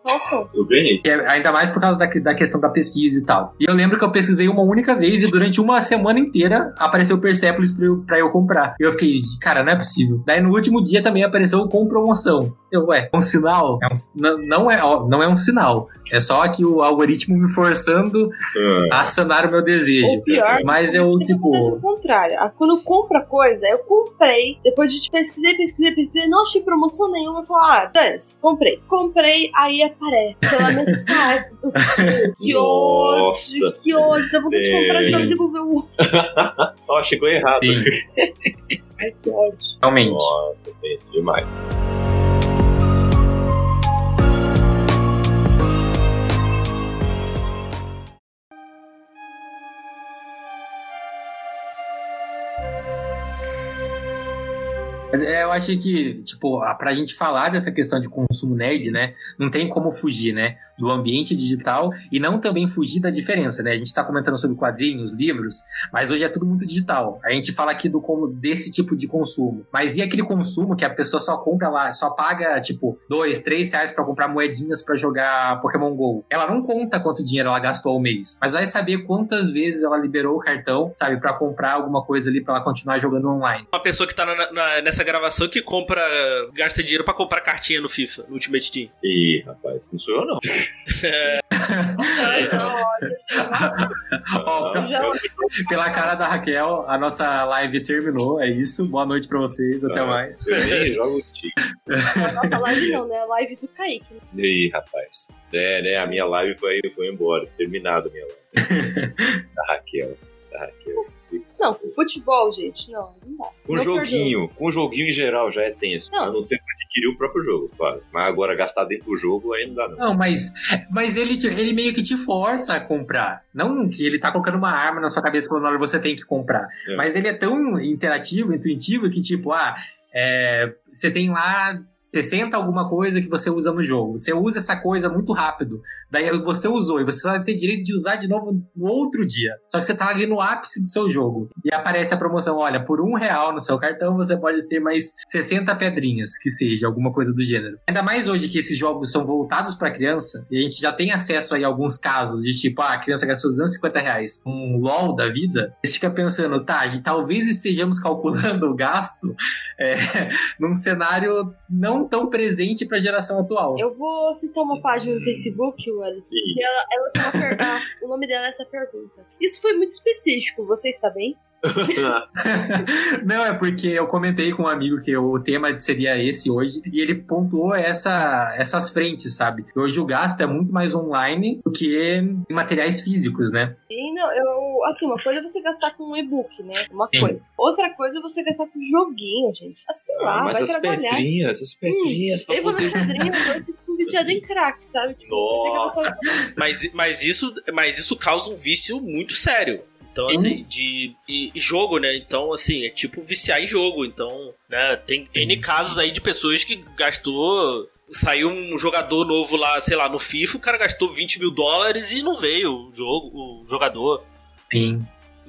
Eu ganhei. é ainda mais por causa da, da questão da pesquisa e tal. E eu lembro que eu pesquisei uma única vez e durante uma semana inteira apareceu Persepolis pra eu, pra eu comprar. E eu fiquei, cara, não é possível. Daí no último dia também apareceu com promoção. Eu, ué, um sinal? É um- não, não, é, ó, não é um sinal. É só que o algoritmo me forçando Ah, a sanar o meu desejo. Ou pior, Mas eu, acontece o tipo. contrário. Ah, Quando eu compro a coisa, eu comprei. Depois de tipo, pesquisei, pesquisei, pesquisei, não achei promoção nenhuma. Eu falo, ah, dane-se, comprei. Comprei, aí aparece pela metade. Que ódio, que ódio. Dá vontade de comprar de novo e devolver o outro. Ó, chegou errado. Sim, Ai, que ódio. realmente. Nossa, pensa demais. Mas é, eu acho que, tipo, pra gente falar dessa questão de consumo nerd, né, não tem como fugir, né, do ambiente digital e não também fugir da diferença, né? A gente tá comentando sobre quadrinhos, livros, mas hoje é tudo muito digital. A gente fala aqui do como desse tipo de consumo. Mas e aquele consumo que a pessoa só compra lá, só paga, tipo, dois, três reais pra comprar moedinhas pra jogar Pokémon GO? Ela não conta quanto dinheiro ela gastou ao mês, mas vai saber quantas vezes ela liberou o cartão, sabe, pra comprar alguma coisa ali pra ela continuar jogando online. Uma pessoa que tá na- na- nessa gravação que compra. gasta dinheiro pra comprar cartinha no FIFA, no Ultimate Team. Ih, rapaz, não sou eu não. Ó, Eu já Pela cara da Raquel, a nossa live terminou. É isso. Boa noite pra vocês. Até Ah, mais. Eu nem jogo tique. a nossa live não, né? A live do Kaique. Né? Ih, rapaz. É, né? A minha live foi, foi embora. Terminada a minha live. da Raquel. Da Raquel. Não, futebol, gente, não, não dá. Com Não joguinho, com joguinho em geral já é tenso. Não. A não ser pra adquirir o próprio jogo, claro. Mas agora gastar dentro do jogo aí não dá, não. Não, mas, mas ele, ele meio que te força a comprar. Não que ele tá colocando uma arma na sua cabeça quando você tem que comprar. É. Mas ele é tão interativo, intuitivo, que tipo, ah, é, você tem lá 60 alguma coisa que você usa no jogo. Você usa essa coisa muito rápido. Daí você usou e você só vai ter direito de usar de novo no outro dia. Só que você tá ali no ápice do seu jogo. E aparece a promoção: olha, por um real no seu cartão você pode ter mais 60 pedrinhas, que seja, alguma coisa do gênero. Ainda mais hoje que esses jogos são voltados pra criança, e a gente já tem acesso aí a alguns casos de tipo, ah, a criança gastou 250 reais um LOL da vida. Você fica pensando, tá, talvez estejamos calculando o gasto é, num cenário não tão presente pra geração atual. Eu vou citar uma página no Facebook, Ih, que ela, ela tem uma per- ah, o nome dela é essa pergunta. Isso foi muito específico, você está bem? Não, é porque eu comentei com um amigo que o tema seria esse hoje, e ele pontuou essa, essas frentes, sabe? Hoje o gasto é muito mais online do que em materiais físicos, né? E não, eu, assim, uma coisa é você gastar com um e-book, né? Uma Sim. coisa. Outra coisa é você gastar com joguinho, gente. Assim lá, Ah, mas vai as trabalhar. pedrinhas, as pedrinhas pra Eu vou poder. nas pedrinhas, viciado em crack, sabe? Tipo, Nossa. pessoa- Mas, mas, isso, mas isso causa um vício muito sério. Então, Sim. assim, de e- e jogo, né? Então, assim, é tipo viciar em jogo. Então, né, tem N casos aí de pessoas que gastou. Saiu um jogador novo lá, sei lá, no FIFA, o cara gastou 20 mil dólares e não veio o jogo, o jogador. Sim.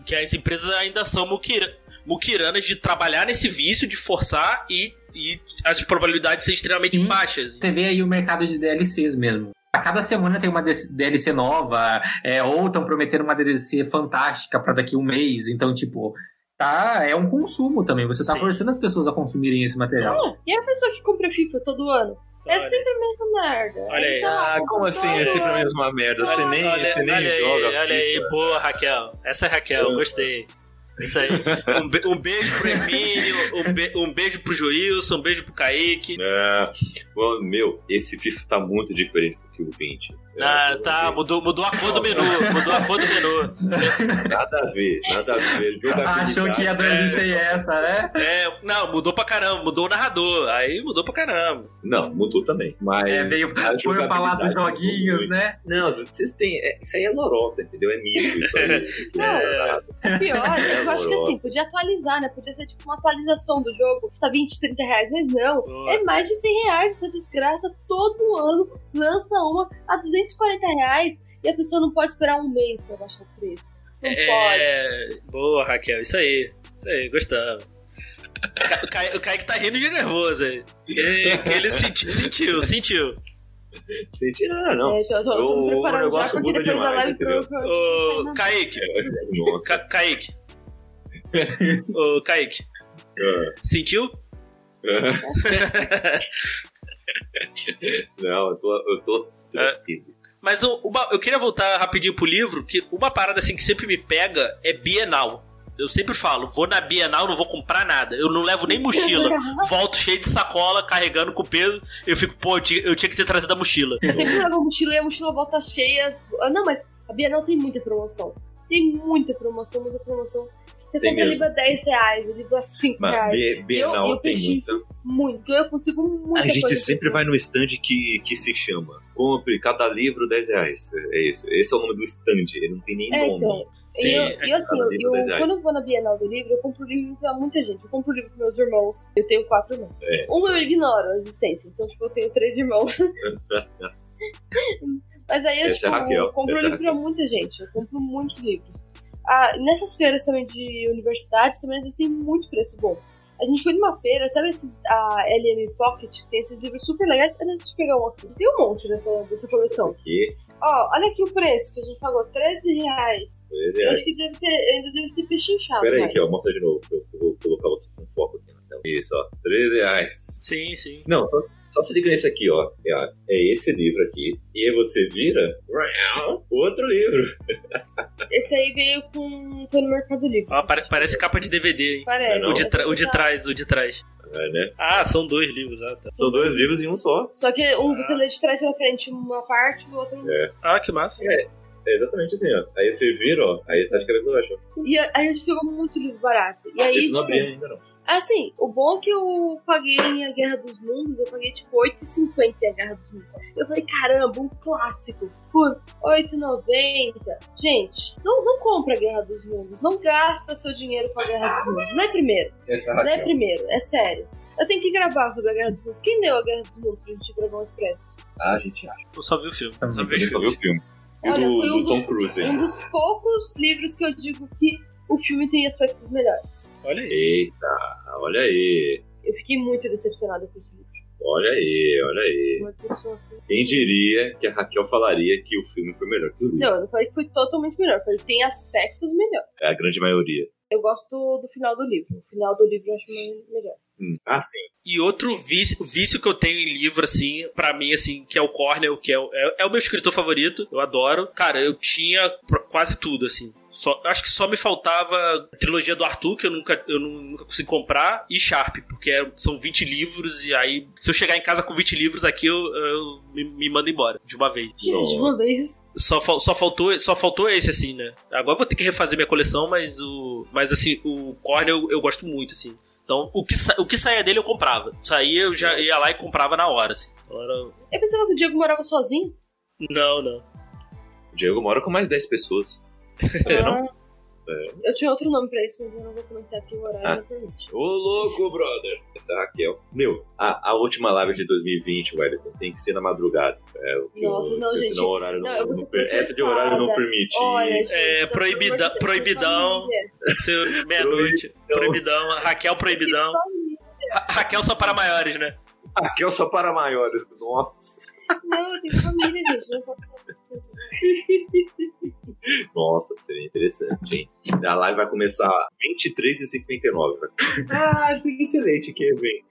Que as empresas ainda são muquira, muquiranas de trabalhar nesse vício, de forçar e, e as probabilidades serem extremamente Sim. baixas. Você vê aí o mercado de DLCs mesmo. A cada semana tem uma DLC nova, é, ou estão prometendo uma DLC fantástica pra daqui a um mês. Então, tipo, tá, é um consumo também. Você tá Sim. forçando as pessoas a consumirem esse material. Ah, e a pessoa que compra FIFA todo ano? É Olha. sempre a mesma merda. Olha aí. Tá, Ah, como assim? É sempre a mesma merda. Você nem, olha, você nem olha joga. aí, olha aí, boa, Raquel. Essa é a Raquel, Ah. gostei. Isso aí. Um, be- um beijo pro Emílio, um, be- um beijo pro Joilson, um beijo pro Kaique. Bom, meu, esse FIFA tá muito diferente do que o 20. Ah, É, tá, mudou, mudou a cor do menu. Mudou a cor do menu. Nada a ver, nada a ver. Achou que a delícia é essa, né? É, não, mudou pra caramba, mudou o narrador. Aí mudou pra caramba. Não, mudou também. Mas. É, veio, foi falar dos joguinhos, né? Não, vocês têm. é, isso aí é lorota, entendeu? É mito. Isso aí. Não, É, O pior é que eu acho que assim, podia atualizar, né? Podia ser tipo uma atualização do jogo, custa 20, 30 reais, mas não. É mais de 100 reais essa desgraça. Todo ano lança uma a 240 reais e a pessoa não pode esperar um mês pra baixar o preço. Não pode. É. Boa, Raquel, isso aí. Isso aí, gostamos. Ca- O Ca- O Kaique tá rindo de nervoso aí. Ele, ele senti- sentiu, sentiu. Senti, ah, não. É, tô, tô, tô O- me o já, negócio porque muda depois da demais, live entendeu? eu- eu- Ô, Kaique. Ca- Kaique. Ô, Kaique, sentiu? Não, eu tô. Eu tô É. Mas o- uma- eu queria voltar rapidinho pro livro, que uma parada assim que sempre me pega é Bienal. Eu sempre falo, vou na Bienal, não vou comprar nada. Eu não levo nem mochila. Volto cheio de sacola, carregando com peso. Eu fico, pô, eu tinha, eu tinha que ter trazido a mochila. Eu sempre levo a mochila e a mochila volta cheia. Ah, Não, mas a Bienal tem muita promoção. Tem muita promoção, muita promoção. Você Tem compra livro a 10 reais, o livro a 5 Mas reais. B- Bienal eu tem pedi muita. Muito. Eu consigo muita A gente sempre assim. vai no stand que, que se chama Compre cada livro 10 reais. É isso. Esse é o nome do stand. Ele não tem nem É, nome. então. Sim, eu, é e assim, eu, 10 reais. quando eu vou na Bienal do livro, eu compro livro pra muita gente. Eu compro livro pros meus irmãos. Eu tenho quatro irmãos. É. Um eu ignoro a existência. Então, tipo, eu tenho três irmãos. Mas aí eu, Essa é tipo, Raquel, compro essa é livro pra muita gente. Eu compro muitos livros. Ah, nessas feiras também de universidades, também às vezes tem muito preço bom. A gente foi numa feira, sabe esses, a LM Pocket, que tem esses livros super legais? Olha, deixa eu pegar um aqui. Tem um monte dessa, dessa coleção. Aqui, Ó, olha aqui o preço que a gente pagou, 13 reais. 10 Eu reais. acho que deve ter, ainda deve ter pechinchado. Pera aí, aqui, ó, mostra de novo. Eu eu vou colocar você com foco aqui na tela. Isso, ó. 13 reais. Sim, sim. Não, só, só se liga nesse aqui, ó. É, ó, é esse livro aqui. E aí você vira. Outro livro. Esse aí veio com. Foi no Mercado Livre. Ó, pare- parece capa de DVD, hein? Parece. Não. O de, tra- o de trás, o de trás. É, né? Ah, são dois livros, ah, tá. São dois livros em um só. Só que um você lê de trás pra frente uma parte e o outro. Ah, que massa. É exatamente assim, ó. Aí você vira, ó. Aí tá de cabeça baixa. E a, a gente pegou muito livro barato. E aí, Esse não tipo, abri ainda, não. Assim, o bom é que eu paguei em A Guerra dos Mundos, eu paguei tipo 8,50 em A Guerra dos Mundos. Eu falei, caramba, um clássico por 8,90. Gente, não, não compra a Guerra dos Mundos. Não gasta seu dinheiro com a Guerra dos Mundos. Não é primeiro. Essa Não é primeiro, é sério. Eu tenho que gravar sobre a Guerra dos Mundos. Quem deu a Guerra dos Mundos pra gente gravar um expresso? Ah, a gente acha. Eu só vi o filme. Só vi o só filme. viu o filme. E Olha, do, foi um do Tom dos- Cruise. Um dos poucos livros que eu digo que o filme tem aspectos melhores. Olha aí. Eita, olha aí. Eu fiquei muito decepcionada com esse livro. Olha aí, olha aí. Assim. Quem diria que a Raquel falaria que o filme foi melhor que o livro? Não, eu não falei que foi totalmente melhor. Eu falei que tem aspectos melhores. É a grande maioria. Eu gosto do, do final do livro. O final do livro eu acho me- melhor. Hum. Ah, sim. E outro vício, vício que eu tenho em livro, assim, pra mim, assim, que é o Cornell, que é, o- é, é o meu escritor favorito, eu adoro. Cara, eu tinha quase tudo, assim. Só, acho que só me faltava a trilogia do Arthur, que eu nunca, eu nu- nunca consegui comprar, e Sharp, porque é- são 20 livros, e aí, se eu chegar em casa com 20 livros aqui, eu, eu me, me mando embora, de uma vez. De uma vez. Só, só, faltou, só faltou esse, assim, né? Agora eu vou ter que refazer minha coleção, mas o. Mas assim, o Cornell eu, eu gosto muito, assim. Então, o que, o que saía dele eu comprava. Saía, eu já ia lá e comprava na hora, assim. Então, era- Eu pensava que o Diego morava sozinho. Não, não. O Diego mora com mais 10 pessoas. Não? Ah, Eu tinha outro nome pra isso, mas eu não vou comentar aqui, o horário Ah. não permite. Ô, louco, brother. Essa é a Raquel. Meu, a, a última live de 2020, Wellington, tem que ser na madrugada. É, Nossa, eu- não, gente. Senão o horário não, Não, não per- Essa de horário não permite. Olha, gente, É, tá, proibida- de proibidão. Tem que ser meia-noite. Proibidão. Raquel Proibidão. Ra- Raquel só para maiores, né? Raquel só para maiores. Nossa. Não, eu tenho família, gente. Não. Nossa, seria interessante, hein? A live vai começar 23h59. Ah, seria excelente, Kevin.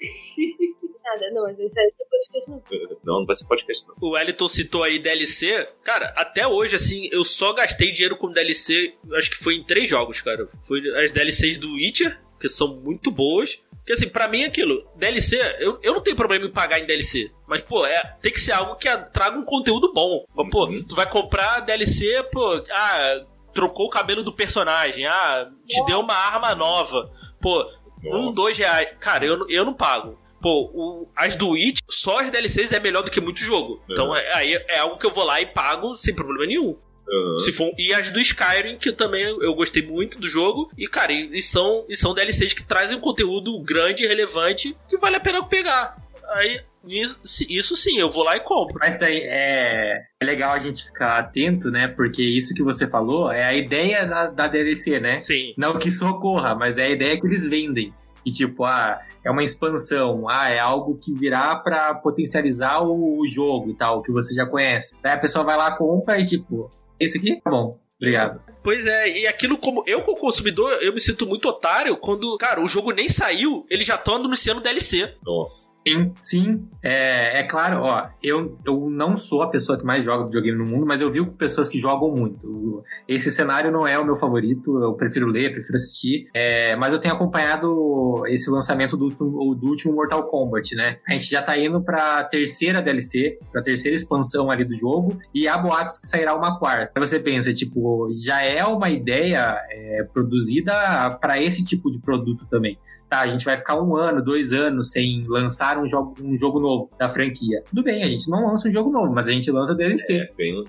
Nada, não, mas isso aí é podcast não. Não, não vai ser podcast, não. O Wellington citou aí DLC. Cara, até hoje, assim, eu só gastei dinheiro com DLC, acho que foi em três jogos, cara. Foi as DLCs do Witcher, que são muito boas. Porque assim, pra mim é aquilo, DLC, eu, eu não tenho problema em pagar em DLC. Mas, pô, é, tem que ser algo que traga um conteúdo bom. Pô, Uhum. tu vai comprar DLC, pô, ah, trocou o cabelo do personagem, ah, te deu uma arma nova. Pô, um, dois reais. Cara, eu, não- eu não pago. Pô, o- as do It, só as DLCs é melhor do que muito jogo. Então é, aí é algo que eu vou lá e pago sem problema nenhum. Aham. Se for, e as do Skyrim, que também eu gostei muito do jogo. E, cara, e, são, e são DLCs que trazem um conteúdo grande e relevante que vale a pena pegar. Aí, isso, isso sim, eu vou lá e compro. Mas daí é, é legal a gente ficar atento, né? Porque isso que você falou é a ideia da, da DLC, né? Sim. Não que isso ocorra, mas é a ideia que eles vendem. E tipo, ah, é uma expansão, ah, é algo que virá pra potencializar o, o jogo e tal, que você já conhece. Daí a pessoa vai lá, compra e tipo, esse aqui? Tá bom, obrigado. Pois é, e aquilo como. Eu, como consumidor, eu me sinto muito otário quando, cara, o jogo nem saiu, eles já estão anunciando DLC. Nossa. Sim, sim. É, é claro, ó, eu, eu não sou a pessoa que mais joga videogame no mundo, mas eu vi pessoas que jogam muito. Esse cenário não é o meu favorito, eu prefiro ler, prefiro assistir. É, mas eu tenho acompanhado esse lançamento do, do último Mortal Kombat, né? A gente já tá indo pra terceira DLC, pra terceira expansão ali do jogo, e há boatos que sairá uma quarta. Aí você pensa, tipo, já é uma ideia é, produzida para esse tipo de produto também tá, a gente vai ficar um ano, dois anos sem lançar um jogo, um jogo novo da franquia. Tudo bem, a gente não lança um jogo novo, mas a gente lança DLC. É, bem.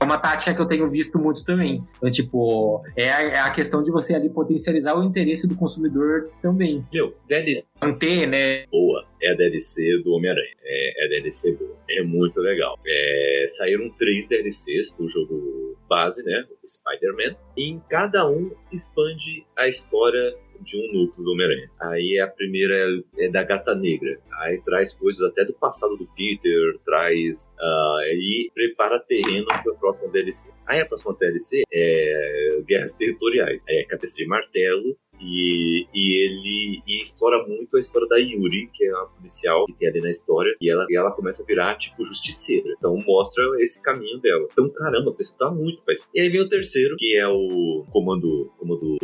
É uma tática que eu tenho visto muito também. Então, tipo, é a, é a questão de você ali potencializar o interesse do consumidor também. Meu, DLC Manter, né? boa é a DLC do Homem-Aranha. É, é a DLC boa. É muito legal. É, saíram três DLCs do jogo base, né? Spider-Man. E em cada um expande a história de um núcleo do Homem-Aranha. Aí a primeira é, da Gata Negra. Aí traz coisas até do passado do Peter, traz. ah, e prepara terreno para a próxima DLC. Aí a próxima DLC é Guerras Territoriais. Aí é Cabeça de Martelo. E, e ele e explora muito a história da Yuri, que é uma policial que tem ali na história, e ela, e ela começa a virar, tipo, justiceira. Então mostra esse caminho dela. Então, caramba, a pessoa tá muito, parece. E aí vem o terceiro, que é o comando, comando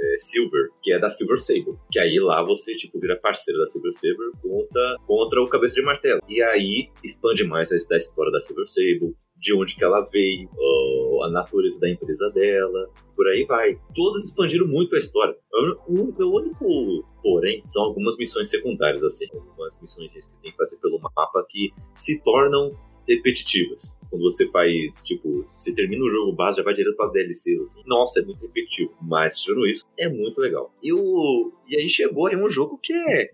é, Silver, que é da Silver Sable. Que aí lá você, tipo, vira parceiro da Silver Sable contra, contra o Cabeça de Martelo. E aí expande mais a, da história da Silver Sable, de onde que ela veio, a natureza da empresa dela, por aí vai. Todas expandiram muito a história. O, o, o único, porém, são algumas missões secundárias, assim, algumas missões que tem que fazer pelo mapa que se tornam repetitivas. Quando você faz, tipo, você termina o jogo base, já vai direto para as DLCs, assim. Nossa, é muito repetitivo. Mas, tirando isso, é muito legal. E, o, e aí chegou aí um jogo que é.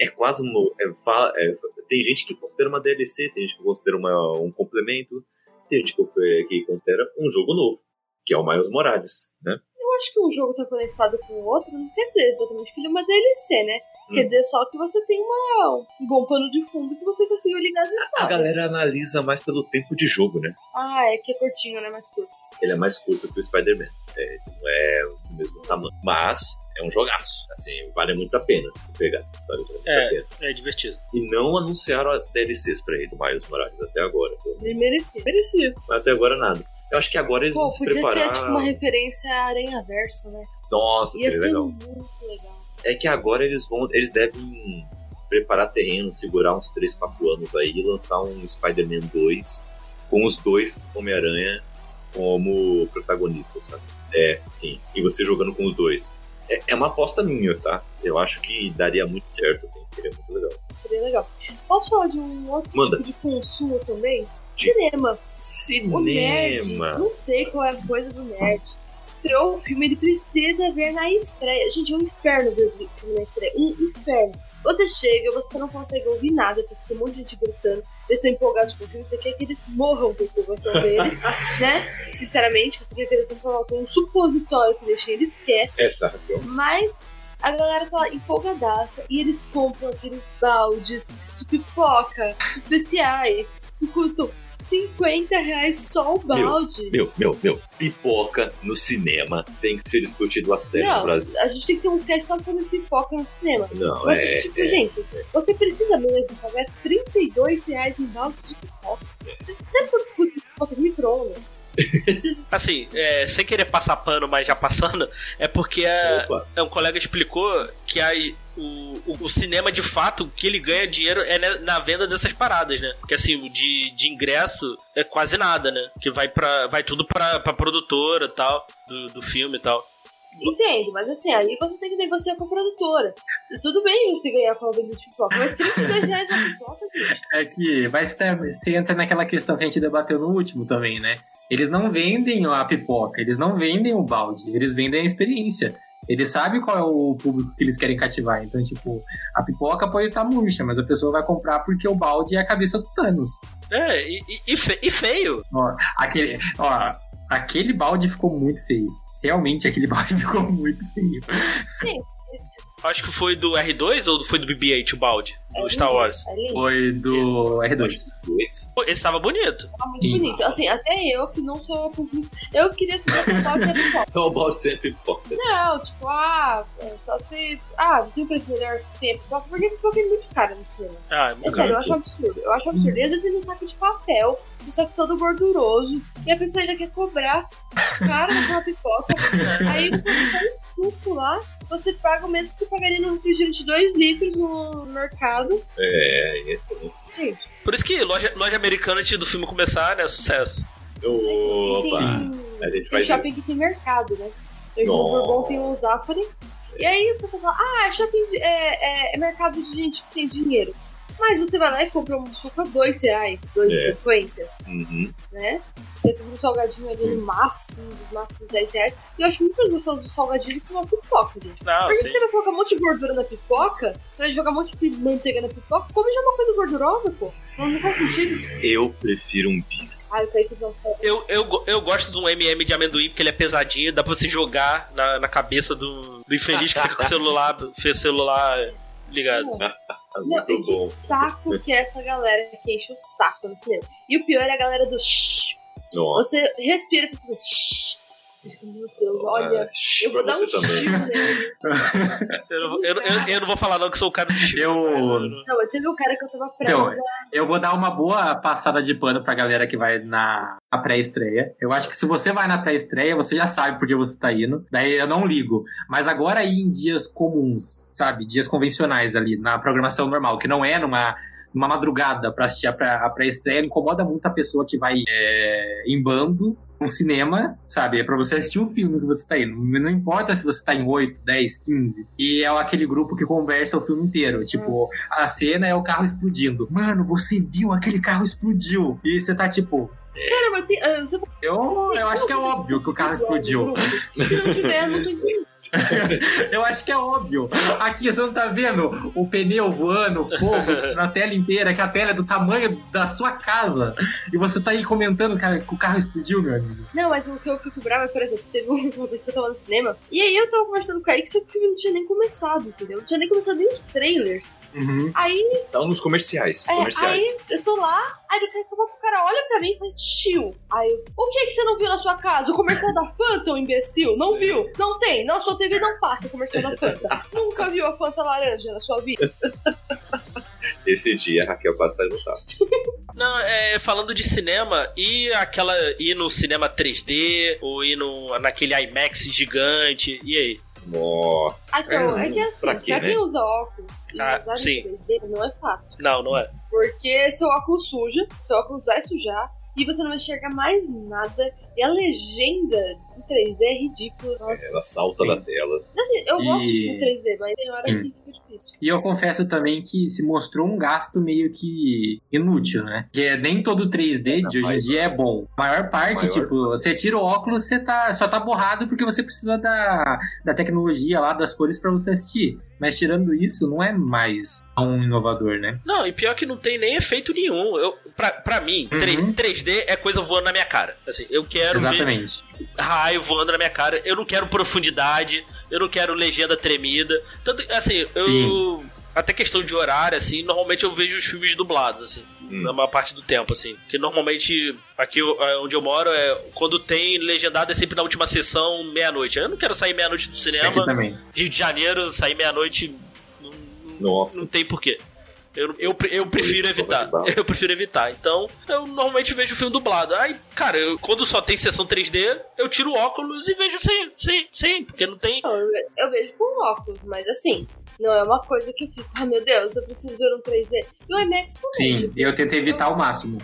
É quase um. É, é, tem gente que considera uma DLC, tem gente que considera uma, um complemento, tem gente que, que considera um jogo novo, que é o Miles Morales, né? Eu acho que um jogo tá conectado com o outro não quer dizer exatamente que ele é uma DLC, né? Hum. Quer dizer só que você tem uma, um bom pano de fundo que você conseguiu ligar as histórias. A galera analisa mais pelo tempo de jogo, né? Ah, é que é curtinho, né? Mais curto. Ele é mais curto que o Spider-Man. É, não é do mesmo tamanho. Mas é um jogaço. Assim, vale muito a pena pegar. Vale muito a É. pena. É divertido. E não anunciaram a DLCs pra ele, do Miles Morales, até agora. Ele merecia. Merecia, mas até agora nada. Eu acho que agora eles Pô, vão se podia preparar. ter tipo uma referência a Aranha Verso, né? Nossa, Ia seria ser legal. muito legal. É que agora eles vão. Eles devem preparar terreno, segurar uns 3, 4 anos aí e lançar um Spider-Man 2 com os dois Homem-Aranha como protagonistas, sabe? É, sim. E você jogando com os dois. É, é uma aposta minha, tá? Eu acho que daria muito certo, assim, seria muito legal. Seria legal. Posso falar de um outro Manda. tipo de consumo também? Diga. Cinema. O nerd, Cinema! não sei qual é a coisa do nerd. Estreou o filme, ele precisa ver na estreia. Gente, é um inferno ver o filme na estreia. Um inferno. Você chega, você não consegue ouvir nada, porque tem um monte de gente gritando. Eles estão empolgados com o filme, você quer que eles morram com a empolgação dele, né? Sinceramente, você quer que eles coloquem um supositório que deixem eles quietos. Raquel. Mas a galera tá empolgadaça e eles compram aqueles baldes de pipoca especiais que custam 50 reais só o balde. Meu, meu, meu, pipoca no cinema tem que ser discutido a sério no Brasil. a gente tem que ter um teste só falando pipoca no cinema. Não, Você, é. tipo, é. gente, você precisa mesmo pagar 32 reais em balde de pipoca. Você sabe quanto custa pipoca de micro-ondas? Assim, é, sem querer passar pano, mas já passando, é porque Opa, é, um colega explicou que aí o, o, o cinema, de fato, o que ele ganha dinheiro é na, na venda dessas paradas, né? Porque assim, o de, de ingresso é quase nada, né? Que vai, pra, vai tudo pra, pra produtora e tal, do, do filme e tal. Entendo, mas assim, aí você tem que negociar com a produtora. E tudo bem você ganhar com a venda de pipoca, mas 32 reais na pipoca, gente. É que vai você você entra naquela questão que a gente debateu no último também, né? Eles não vendem a pipoca, eles não vendem o balde, eles vendem a experiência. Eles sabem qual é o público que eles querem cativar. Então, tipo, a pipoca pode estar murcha, mas a pessoa vai comprar porque o balde é a cabeça do Thanos. É, e, e, e feio. Ó, aquele, ó, aquele balde ficou muito feio. Realmente, aquele balde ficou muito feio. Acho que foi do R2 ou foi do BB-8 o balde? Do É Star Wars. É Foi do R2. dois. Pô, esse tava bonito. tá muito Sim. bonito. Assim, até eu que não sou. Eu queria ter um balde de pipoca. Então o balde sempre pipoca. Não, tipo, ah, é só se. Ah, não tem um preço melhor que sempre. Porque pipoca é muito cara no cinema. Ah, é É muito sério, eu acho absurdo. Eu acho absurdo. E às vezes ele um saco de papel, um saco todo gorduroso, e a pessoa ainda quer cobrar caro naquela pipoca. Aí você faz um suco lá, você paga o mesmo que você pagaria num refrigerante de 2 litros no mercado. É, é. Gente, Por isso que loja, loja americana antes do filme começar, né? Sucesso. Opa! tem, A gente tem shopping isso. que tem mercado, né? Tem o. Bourbon, tem o Zafari. E aí o pessoal fala, ah, shopping de- é, é, é mercado de gente que tem dinheiro. Mas você vai lá e compra um suco a 2 reais, 2,50, Uhum. né? Você tem um salgadinho ali no máximo, no máximo 10 reais. E eu acho muito mais gostoso do salgadinho que uma pipoca, gente. Não, Porque sim. você vai colocar um monte de gordura na pipoca, você vai jogar um monte de manteiga na pipoca, come já uma coisa gordurosa, pô. Não, não faz sentido. Eu prefiro um bis. Ah, eu que não. Eu, eu, eu gosto de um MM de amendoim porque ele é pesadinho, dá pra você jogar na, na cabeça do, do infeliz que fica com o celular, fez o celular ligado. Não, Muito e que bom. saco que é essa galera que enche o saco no cinema. E o pior é a galera do shh. Nossa. Você respira pra você shh. Meu Deus, olha. Eu vou dar um você também. tiro nele. Eu, não vou- eu, eu, eu não vou falar não que sou o cara do Chico. Eu- mas não- você viu o cara que eu tava Então, prestes a... Eu vou dar uma boa passada de pano pra galera que vai na pré-estreia. Eu acho que se você vai na pré-estreia, você já sabe por que você tá indo. Daí eu não ligo. Mas agora ir em dias comuns, sabe? Dias convencionais ali, na programação normal, que não é numa, numa madrugada pra assistir a pré- a pré-estreia, incomoda muito a pessoa que vai é, em bando um cinema, sabe? É pra você assistir o filme que você tá indo. Não importa se você tá em 8, 10, 15. E é aquele grupo que conversa o filme inteiro. Tipo, a cena é o carro explodindo. Mano, você viu aquele carro explodiu? E você tá tipo, Cara, mas tem... ah, eu, eu acho que é óbvio que o carro explodiu. Se não tiver, eu não tô entendendo. Eu acho que é óbvio. Aqui, você não tá vendo o pneu voando, fogo na tela inteira, que a tela é do tamanho da sua casa. E você tá aí comentando cara, que o carro explodiu, meu amigo. Não, mas o que eu fico brava é, por exemplo, teve uma vez que eu tava no cinema, e aí eu tava conversando com o Kaique, só que o filme não tinha nem começado, entendeu? Não tinha nem começado nem os trailers. Uhum. Aí, Tá nos comerciais. é, comerciais. aí eu tô lá, aí daqui a pouco o cara olha pra mim e fala, tio. Aí eu, o que que você não viu na sua casa? O comercial da Fanta, ô imbecil? Não viu? Não tem, na sua TV não passa comercial da Fanta. Nunca viu a Fanta laranja na sua vida? Esse dia a Raquel passa notar. Não, é, falando de cinema, e aquela. ir no cinema 3D, ou ir no, naquele IMAX gigante, e aí? Nossa. Ah, então, é que assim, Pra pra, quê, né? quem usa óculos e Ah, usar sim. em 3D não é fácil. Não, não é. Porque seu óculos suja, seu óculos vai sujar, e você não vai enxergar mais nada. E a legenda em 3D é ridícula. Nossa. Ela salta da tela. Assim, eu E- gosto de 3D, mas tem hora Hum. que fica difícil. E eu confesso também que se mostrou um gasto meio que inútil, né? Porque nem todo 3D de hoje em dia é bom. A maior parte, Maior. tipo, você tira o óculos, você tá, só tá borrado porque você precisa da, da tecnologia lá, das cores pra você assistir. Mas tirando isso, não é mais tão inovador, né? Não, e pior que não tem nem efeito nenhum. Eu, pra, pra mim, Uhum. 3, 3D é coisa voando na minha cara. Assim, eu quero ver Exatamente. raio voando na minha cara. Eu não quero profundidade, eu não quero legenda tremida. Tanto, assim, eu. Sim. Até questão de horário, assim, normalmente eu vejo os filmes dublados, assim. Hum. na maior parte do tempo, assim. Porque normalmente, aqui é, onde eu moro, é quando tem legendado é sempre na última sessão, meia-noite. Eu não quero sair meia-noite do cinema. Rio de Janeiro, sair meia-noite. Não- Nossa. não tem porquê. Eu, eu, eu prefiro evitar. Eu prefiro evitar. Então, eu normalmente vejo o filme dublado. Aí, cara, eu- quando só tem sessão 3D, eu tiro o óculos e vejo sem, sem, sem porque não tem. Eu, eu vejo com óculos, mas assim, não é uma coisa que eu fico, ah meu Deus, eu preciso ver um 3D. E o IMAX também. Sim, tipo, eu tentei evitar ao máximo.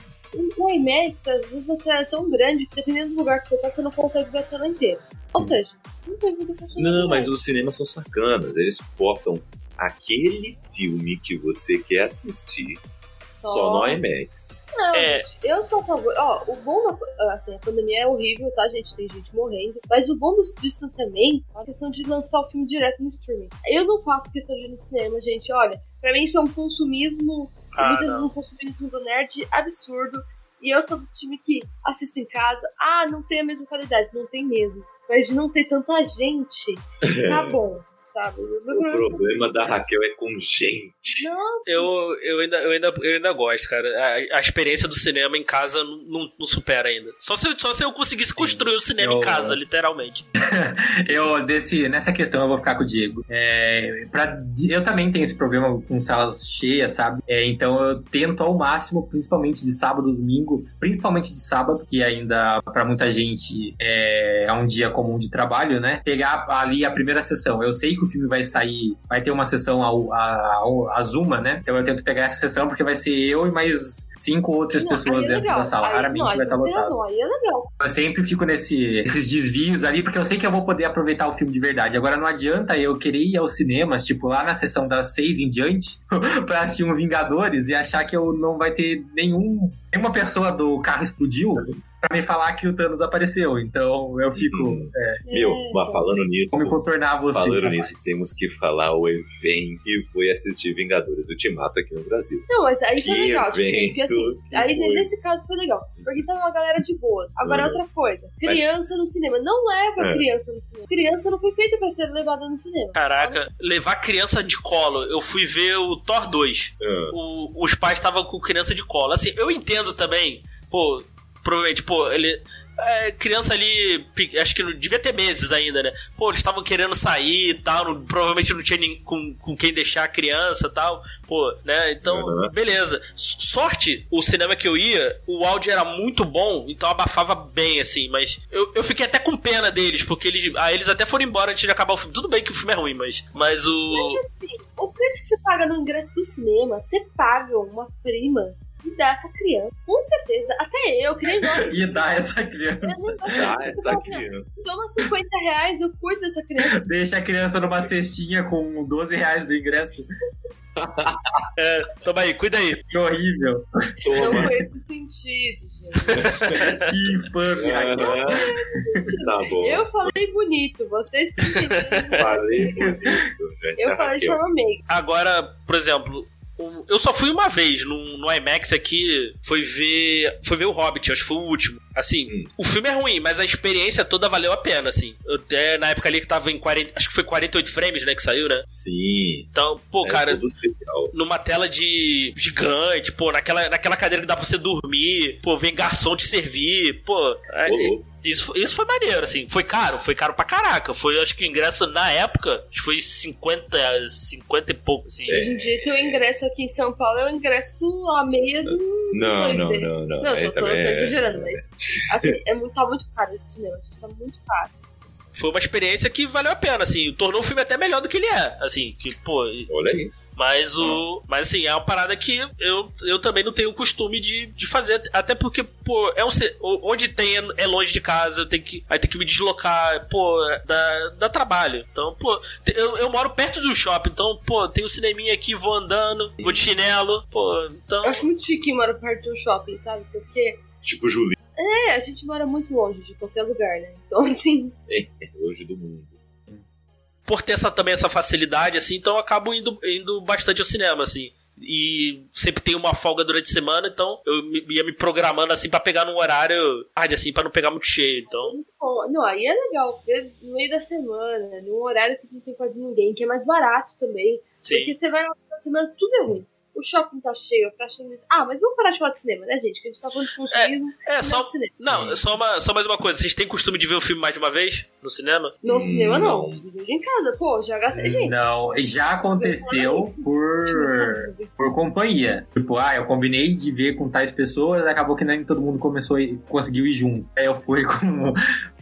O IMAX, às vezes a tela é tão grande que dependendo do lugar que você tá, você não consegue ver a tela inteira. Ou seja, não tem muita. Não, mas os cinemas são sacanas. Eles botam aquele filme que você quer assistir só, no IMAX. Não, É. gente, eu sou a favor. Ó, o bom da assim, a pandemia é horrível, tá, gente? Tem gente morrendo. Mas o bom do distanciamento é a questão de lançar o filme direto no streaming. Eu não faço questão de ir no cinema, gente. Olha, pra mim isso é um consumismo. Ah, muitas não. vezes um consumismo do nerd absurdo. E eu sou do time que assisto em casa. Ah, não tem a mesma qualidade. Não tem mesmo. Mas de não ter tanta gente, tá bom, sabe? O problema da Raquel é com gente. Nossa, Eu, eu, ainda, eu, ainda, eu ainda gosto, cara. A, a experiência do cinema em casa não, não, não supera ainda. Só se, só se eu conseguisse construir o cinema Eu- em casa, literalmente. Eu, desse, nessa questão, eu vou ficar com o Diego. É, pra, eu também tenho esse problema com salas cheias, sabe? É, então eu tento ao máximo, principalmente de sábado e domingo, principalmente de sábado, que ainda pra muita gente é, é um dia comum de trabalho, né? Pegar ali a primeira sessão. Eu sei que o filme vai sair, vai ter uma sessão ao, ao, a Zuma, né? Então eu tento pegar essa sessão porque vai ser eu e mais cinco outras não, pessoas é dentro da sala. Aí, Raramente não, vai estar lotado. Aí é legal. Eu sempre fico nesse- nesses desvios ali, porque eu sei que eu vou poder aproveitar o filme de verdade. Agora não adianta eu querer ir aos cinemas, tipo, lá na sessão das seis em diante, pra assistir um Vingadores e achar que eu não vai ter nenhum. Nenhuma pessoa do carro explodiu pra me falar que o Thanos apareceu. Então eu fico. Uhum. É, Meu, É, mas falando nisso, como contornar você. falando rapaz. nisso, temos que falar o evento que foi assistir Vingadores Ultimato aqui no Brasil. Não, mas aí Que foi legal, tipo, evento porque assim, aí foi. nesse caso foi legal, porque tava uma galera de boas. Agora Uhum. outra coisa, criança no cinema, não leva É. criança no cinema. Criança não foi feita pra ser levada no cinema. Caraca, levar criança de colo. Eu fui ver o Thor 2. Ah, O- os pais estavam com criança de colo. Assim, eu entendo também, pô, provavelmente, pô, ele. é, criança ali, acho que não devia ter meses ainda, né? Pô, eles estavam querendo sair e tal, não- provavelmente não tinha nem com, com quem deixar a criança e tal, pô, né? Então, Uhum. beleza. Sorte, o cinema que eu ia, o áudio era muito bom, então abafava bem, assim, mas eu, eu fiquei até com pena deles, porque eles, ah, eles até foram embora antes de acabar o filme. Tudo bem que o filme é ruim, mas, mas o. O preço que você paga no ingresso do cinema, você paga uma prima e dá essa criança. Com certeza, até eu, que nem gosto. E dá essa criança. tá, essa criança. Toma 50 reais, eu cuido dessa criança. Deixa a criança numa cestinha com 12 reais do ingresso. É, toma aí, cuida aí. Que horrível. Não Toma. foi esse sentido, gente. Que infame. Aham. Tá bom. Eu falei bonito, vocês que entenderam. falei bonito. Eu falei de forma meiga. Agora, por exemplo, eu só fui uma vez no, no IMAX aqui, foi ver, foi ver o Hobbit, acho que foi o último. Assim, Hum. o filme é ruim, mas a experiência toda valeu a pena, assim. Eu até na época ali que tava em 40, acho que foi 48 frames, né, que saiu, né? Sim. Então, pô, é cara, numa tela de gigante, pô, naquela, naquela cadeira que dá pra você dormir, pô, vem garçom te servir, pô. aí-. Isso, isso foi maneiro, assim. Foi caro, foi caro pra caraca. Foi, acho que o ingresso na época, acho que foi 50, 50 e pouco, assim. Hoje em dia, se eu ingresso aqui em São Paulo, é o ingresso do a meia do. Não, não, não, não. Não, Aí tô, tô, tô é- exagerando, mas. Assim, é muito, tá muito caro esse cinema. Tá muito caro. Foi uma experiência que valeu a pena, assim. Tornou o filme até melhor do que ele é, assim. Que, pô, Olha aí. Mas o. Mas assim, é uma parada que eu, eu também não tenho o costume de, de fazer. Até porque, pô, é um. Onde tem é- é longe de casa, eu tenho que. Aí tem que me deslocar, pô, dá, dá trabalho. Então, pô, eu, eu moro perto do shopping, então, pô, tem um cineminha aqui, vou andando, vou de chinelo, pô, então. Eu acho muito chique morar perto do shopping, sabe? Porque. Tipo Julie, É, a gente mora muito longe de qualquer lugar, né? Então, assim. hoje do mundo. Por ter essa, também essa facilidade, assim, então eu acabo indo, indo bastante ao cinema, assim. E sempre tem uma folga durante a semana, então eu ia me programando assim pra pegar num horário tarde, assim, pra não pegar muito cheio. Então, não, aí é legal no meio da semana, num horário que não tem quase ninguém, que é mais barato também. sim. Porque você vai na semana, tudo é ruim. O shopping tá cheio, a praça tá... Ah, mas vamos parar de falar de cinema, né, gente? Que a gente tá falando de consumismo. É, não só. de cinema. Não, só, uma, só mais uma coisa. Vocês têm costume de ver o filme mais de uma vez no cinema? No Hum, cinema, não. não. Vejo em casa. Pô, já gastei, gente. Não, já aconteceu por, por companhia. Tipo, ah, eu combinei de ver com tais pessoas, acabou que nem todo mundo começou a ir- conseguiu ir junto. Aí eu fui com,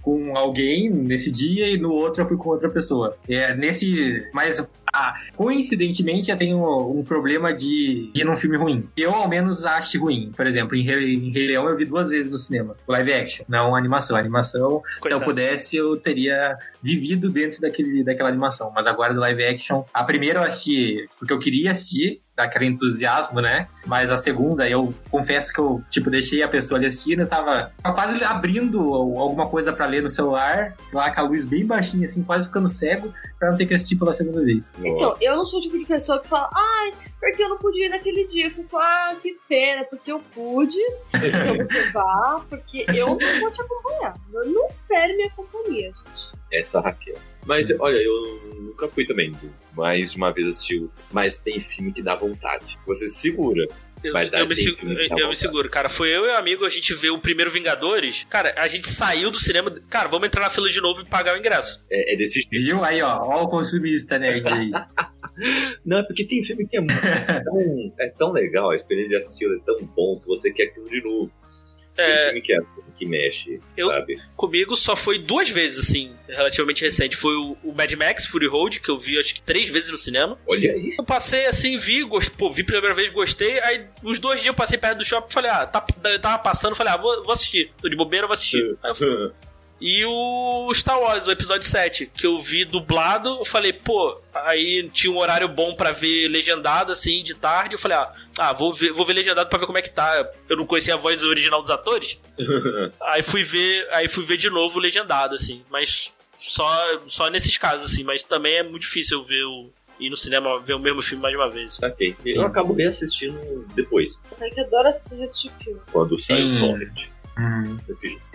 com alguém nesse dia e no outro eu fui com outra pessoa. É, nesse. Mas. Ah, coincidentemente, eu tenho um problema de, ir num filme ruim. Eu, ao menos, acho ruim. Por exemplo, em Rei, em Rei Leão eu vi duas vezes no cinema. Live action, não animação. A animação, se eu Coitado. pudesse, eu teria vivido dentro daquele, daquela animação. Mas agora do live action, a primeira eu assisti porque eu queria assistir, daquele entusiasmo, né? Mas a segunda, eu confesso que eu, tipo, deixei a pessoa ali assistindo, eu tava, tava quase abrindo alguma coisa pra ler no celular, lá com a luz bem baixinha, assim, quase ficando cego, pra não ter que assistir pela segunda vez. Então, eu não sou o tipo de pessoa que fala, ai, porque eu não pude ir naquele dia. Eu fico, ah, que pena, porque eu pude, então você vá, porque eu não vou te acompanhar. Eu não espere minha companhia, gente. Essa Raquel. Mas olha, eu nunca fui também. Mais de uma vez assistiu, mas tem filme que dá vontade. Você se segura. Eu, Vai dar eu me, né, eu- eu me seguro, cara. Foi eu e o amigo, a gente vê o primeiro Vingadores. Cara, a gente saiu do cinema. Cara, vamos entrar na fila de novo e pagar o ingresso. É, é desse jeito. Viu? Aí, ó, ó o consumista nerd aí. Não, é porque tem filme que é muito tão, é tão legal, a experiência de assistir é tão bom que você quer aquilo de novo. É, filme que, é, que mexe, Eu- sabe? comigo só foi duas vezes, assim, relativamente recente. Foi o, o Mad Max Fury Road, que eu vi acho que três vezes no cinema. Olha aí. Eu passei assim, vi, gost... pô, vi pela primeira vez, gostei. Aí, uns dois dias eu passei perto do shopping e falei, ah, tá, eu tava passando, falei, ah, vou, vou assistir. Tô de bobeira, vou assistir. Aí eu. E o Star Wars, o episódio 7, que eu vi dublado, eu falei, pô, aí tinha um horário bom pra ver legendado, assim, de tarde. Eu falei, ah, ah vou, ver, vou ver legendado pra ver como é que tá. Eu não conhecia a voz original dos atores. Aí fui ver, aí fui ver de novo legendado, assim. Mas só, só nesses casos, assim. Mas também é muito difícil eu ver o. Ir no cinema ver o mesmo filme mais de uma vez. Saquei. Eu acabo reassistindo depois, O Kaique adora assistir filme. quando sai o Torrent. Hum.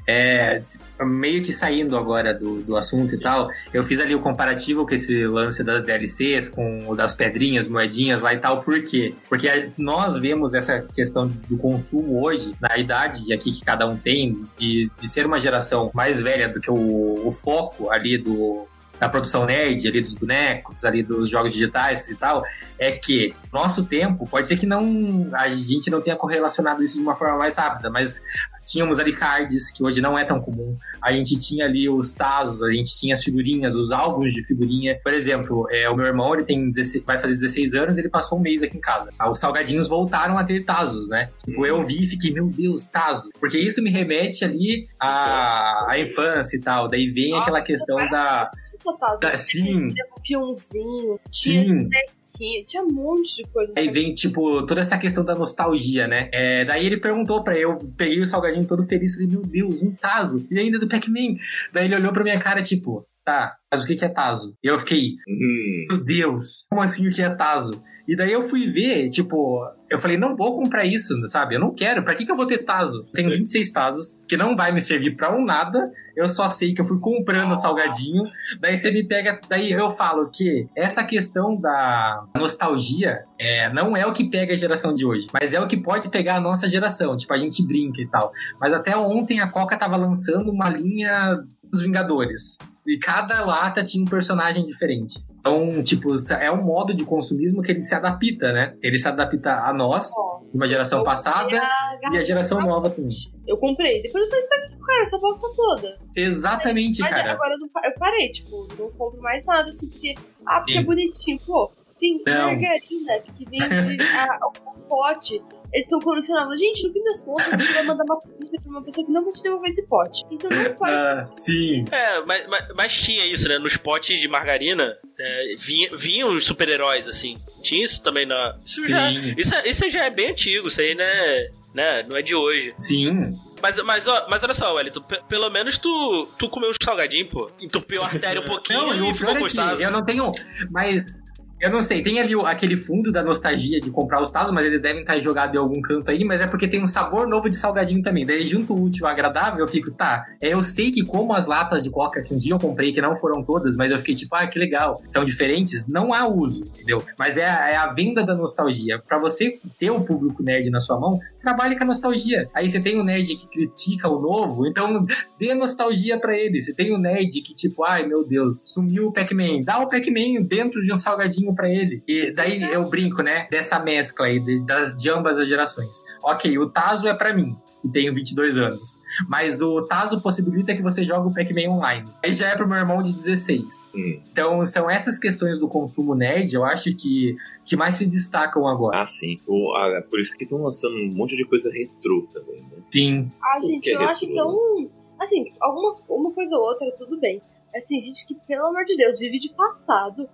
É, meio que saindo agora do, do assunto e tal, eu fiz ali o comparativo com esse lance das DLCs, com o das pedrinhas, moedinhas lá e tal, por quê? Porque nós vemos essa questão do consumo hoje, na idade aqui que cada um tem, de ser uma geração mais velha do que o, o foco ali do, da produção nerd, ali dos bonecos, ali dos jogos digitais e tal, é que nosso tempo, pode ser que não a gente não tenha correlacionado isso de uma forma mais rápida, mas tínhamos ali cards, que hoje não é tão comum. A gente tinha ali os tazos, a gente tinha as figurinhas, os álbuns de figurinha. Por exemplo, é, o meu irmão, ele tem 16, vai fazer 16 anos, ele passou um mês aqui em casa. Ah, Os salgadinhos voltaram a ter tazos, né? Tipo, eu vi e fiquei, meu Deus, tazo. Porque isso me remete ali à, à infância e tal. Daí vem aquela questão da... Só tá, da sim, tinha peãozinho, tinha sim. tinha um monte de coisa. Aí vem, tipo, toda essa questão da nostalgia, né? É, daí ele perguntou pra eu, peguei o salgadinho todo feliz, falei, meu Deus, um Tazo, e ainda do Pac-Man. Daí ele olhou pra minha cara, tipo, tá, mas o que é Tazo? E eu fiquei, Hum, meu Deus, como assim o que é Tazo? E daí eu fui ver, tipo, eu falei, não vou comprar isso, sabe? Eu não quero, pra que que eu vou ter Tazo? Tenho 26 Tazos, que não vai me servir pra um nada, eu só sei que eu fui comprando salgadinho, daí você me pega, daí eu falo que essa questão da nostalgia é, não é o que pega a geração de hoje, mas é o que pode pegar a nossa geração, tipo, a gente brinca e tal. Mas até ontem a Coca tava lançando uma linha dos Vingadores, e cada lata tinha um personagem diferente. Então, tipo, é um modo de consumismo que ele se adapta, né? Ele se adapta a nós, Ó, uma geração passada, comprei e a geração nova também. Eu comprei. Depois eu falei, pra que quero essa bosta toda? Exatamente, Mas cara. agora eu, não eu parei, tipo, não compro mais nada, assim, porque. Ah, porque Sim. é bonitinho. Pô, tem Não. margarina que vende a, o pote. Edição colecionável. Gente, no fim das contas, você vai mandar uma pizza pra uma pessoa que não vai te devolver esse pote. Então não faz. Ah, sim. É, mas, mas, mas tinha isso, né? Nos potes de margarina, é, vinha, vinham os super-heróis, assim. Tinha isso também na. Isso já, isso, é- isso já é bem antigo, isso aí, né? né? Não é de hoje. Sim. Mas, mas, ó, mas olha só, Wellington, pe- pelo menos tu, tu comeu um salgadinho, pô. Entupiu a artéria um pouquinho Não, e e ficou é gostoso. que eu não tenho. Mas Eu não sei, tem ali aquele fundo da nostalgia de comprar os tazos, mas eles devem estar jogados em algum canto aí, mas é porque tem um sabor novo de salgadinho também. Daí junto útil agradável, eu fico, tá, é, eu sei que como as latas de coca que um dia eu comprei, que não foram todas, mas eu fiquei tipo, ah, que legal, são diferentes, não há uso, entendeu? Mas é, é a venda da nostalgia. Pra você ter o público nerd na sua mão, trabalhe com a nostalgia. Aí você tem o nerd que critica o novo, então dê nostalgia pra ele. Você tem o nerd que tipo, ai meu Deus, sumiu o Pac-Man, dá o Pac-Man dentro de um salgadinho pra ele. E daí eu brinco, né, dessa mescla aí de, das, de ambas as gerações. Ok, o Tazo é pra mim, que tenho 22 anos. Mas o Tazo possibilita que você jogue o Pac-Man online. Aí já é pro meu irmão de 16. Hum. Então são essas questões do consumo nerd, eu acho que, que mais se destacam agora. Ah, sim. O, ah, por isso que estão lançando um monte de coisa retrô também, né? Sim. Ah, gente, que é eu acho retrô, tão. Assim, algumas, uma coisa ou outra, tudo bem. Mas tem gente que, pelo amor de Deus, vive de passado.